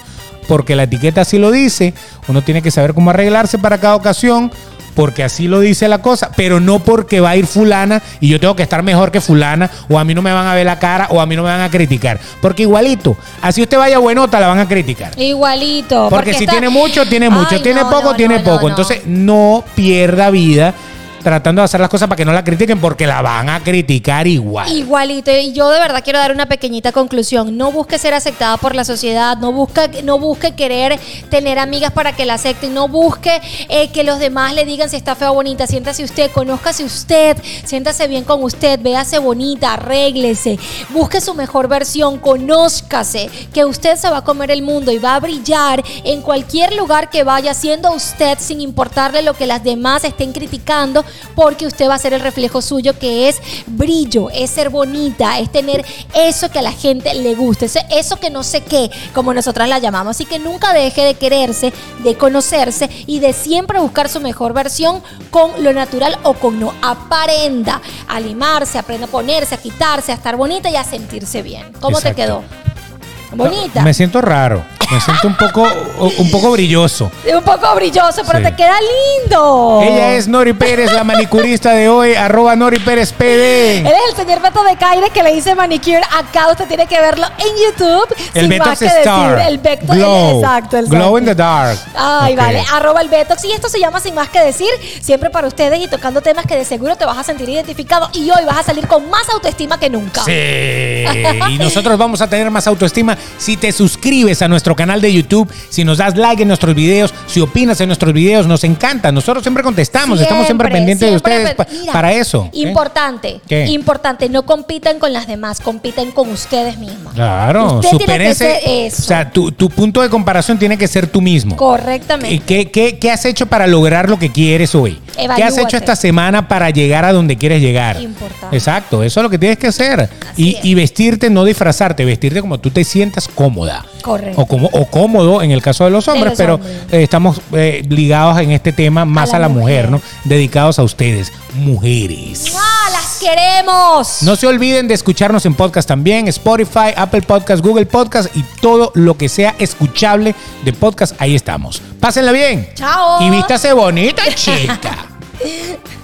porque la etiqueta así lo dice. Uno tiene que saber cómo arreglarse para cada ocasión, porque así lo dice la cosa. Pero no porque va a ir fulana y yo tengo que estar mejor que fulana, o a mí no me van a ver la cara, o a mí no me van a criticar. Porque igualito, así usted vaya buenota, la van a criticar. Igualito. Porque, si está- tiene mucho, tiene mucho. Ay, tiene no, poco, no, tiene no, poco. Entonces, no pierda vida tratando de hacer las cosas para que no la critiquen, porque la van a criticar igual. Igualito, y yo de verdad quiero dar una pequeñita conclusión. No busque ser aceptada por la sociedad, no busque, no busque querer tener amigas para que la acepten, no busque eh, que los demás le digan si está fea o bonita. Siéntase usted, conózcase usted, siéntase bien con usted, véase bonita, arréglese, busque su mejor versión, conózcase, que usted se va a comer el mundo y va a brillar en cualquier lugar que vaya, siendo usted sin importarle lo que las demás estén criticando, porque usted va a ser el reflejo suyo que es brillo, es ser bonita, es tener eso que a la gente le gusta, eso que no sé qué, como nosotras la llamamos. Así que nunca deje de quererse, de conocerse y de siempre buscar su mejor versión con lo natural o con no. Aprenda a limarse, aprenda a ponerse, a quitarse, a estar bonita y a sentirse bien. ¿Cómo Exacto. te quedó? Bonita. Me siento raro. Me siento un poco, un poco brilloso. un poco brilloso, pero Sí. te queda lindo. Ella es Nori Pérez, la manicurista de hoy, arroba Nori Pérez PD. Él es el señor Beto de Caire que le hice manicure acá. Usted tiene que verlo en YouTube. El sin Betox más que Star. decir. El Beto, Glow. exacto. Glow in the dark. Ay, vale. Arroba el Betox. Y esto se llama Sin Más Que Decir. Siempre para ustedes y tocando temas que de seguro te vas a sentir identificado. Y hoy vas a salir con más autoestima que nunca. Sí. Y nosotros vamos a tener más autoestima si te suscribes a nuestro canal de YouTube, si nos das like en nuestros videos, si opinas en nuestros videos. Nos encanta. Nosotros siempre contestamos. Estamos siempre pendientes de ustedes Mira, para eso. ¿eh? Importante. ¿Qué? Importante. No compitan con las demás. Compiten con ustedes mismos. Claro, Usted eso. O sea, tu, tu punto de comparación tiene que ser tú mismo. ¿Y Correctamente. ¿Qué, qué, qué has hecho para lograr lo que quieres hoy? ¿Qué has hecho esta semana para llegar a donde quieres llegar? Importante. Exacto, eso es lo que tienes que hacer. Y, y vestirte, no disfrazarte, vestirte como tú te sientas cómoda. Correcto. O, como, o cómodo en el caso de los hombres, los pero hombres. eh, estamos eh, ligados en este tema más a la la, mujer, mujer. ¿no? Dedicados a ustedes, mujeres. ¡Ah, las queremos! No se olviden de escucharnos en podcast también, Spotify, Apple Podcast, Google Podcast y todo lo que sea escuchable de podcast, ahí estamos. Pásenla bien. Chao. Y vístase bonita, chica.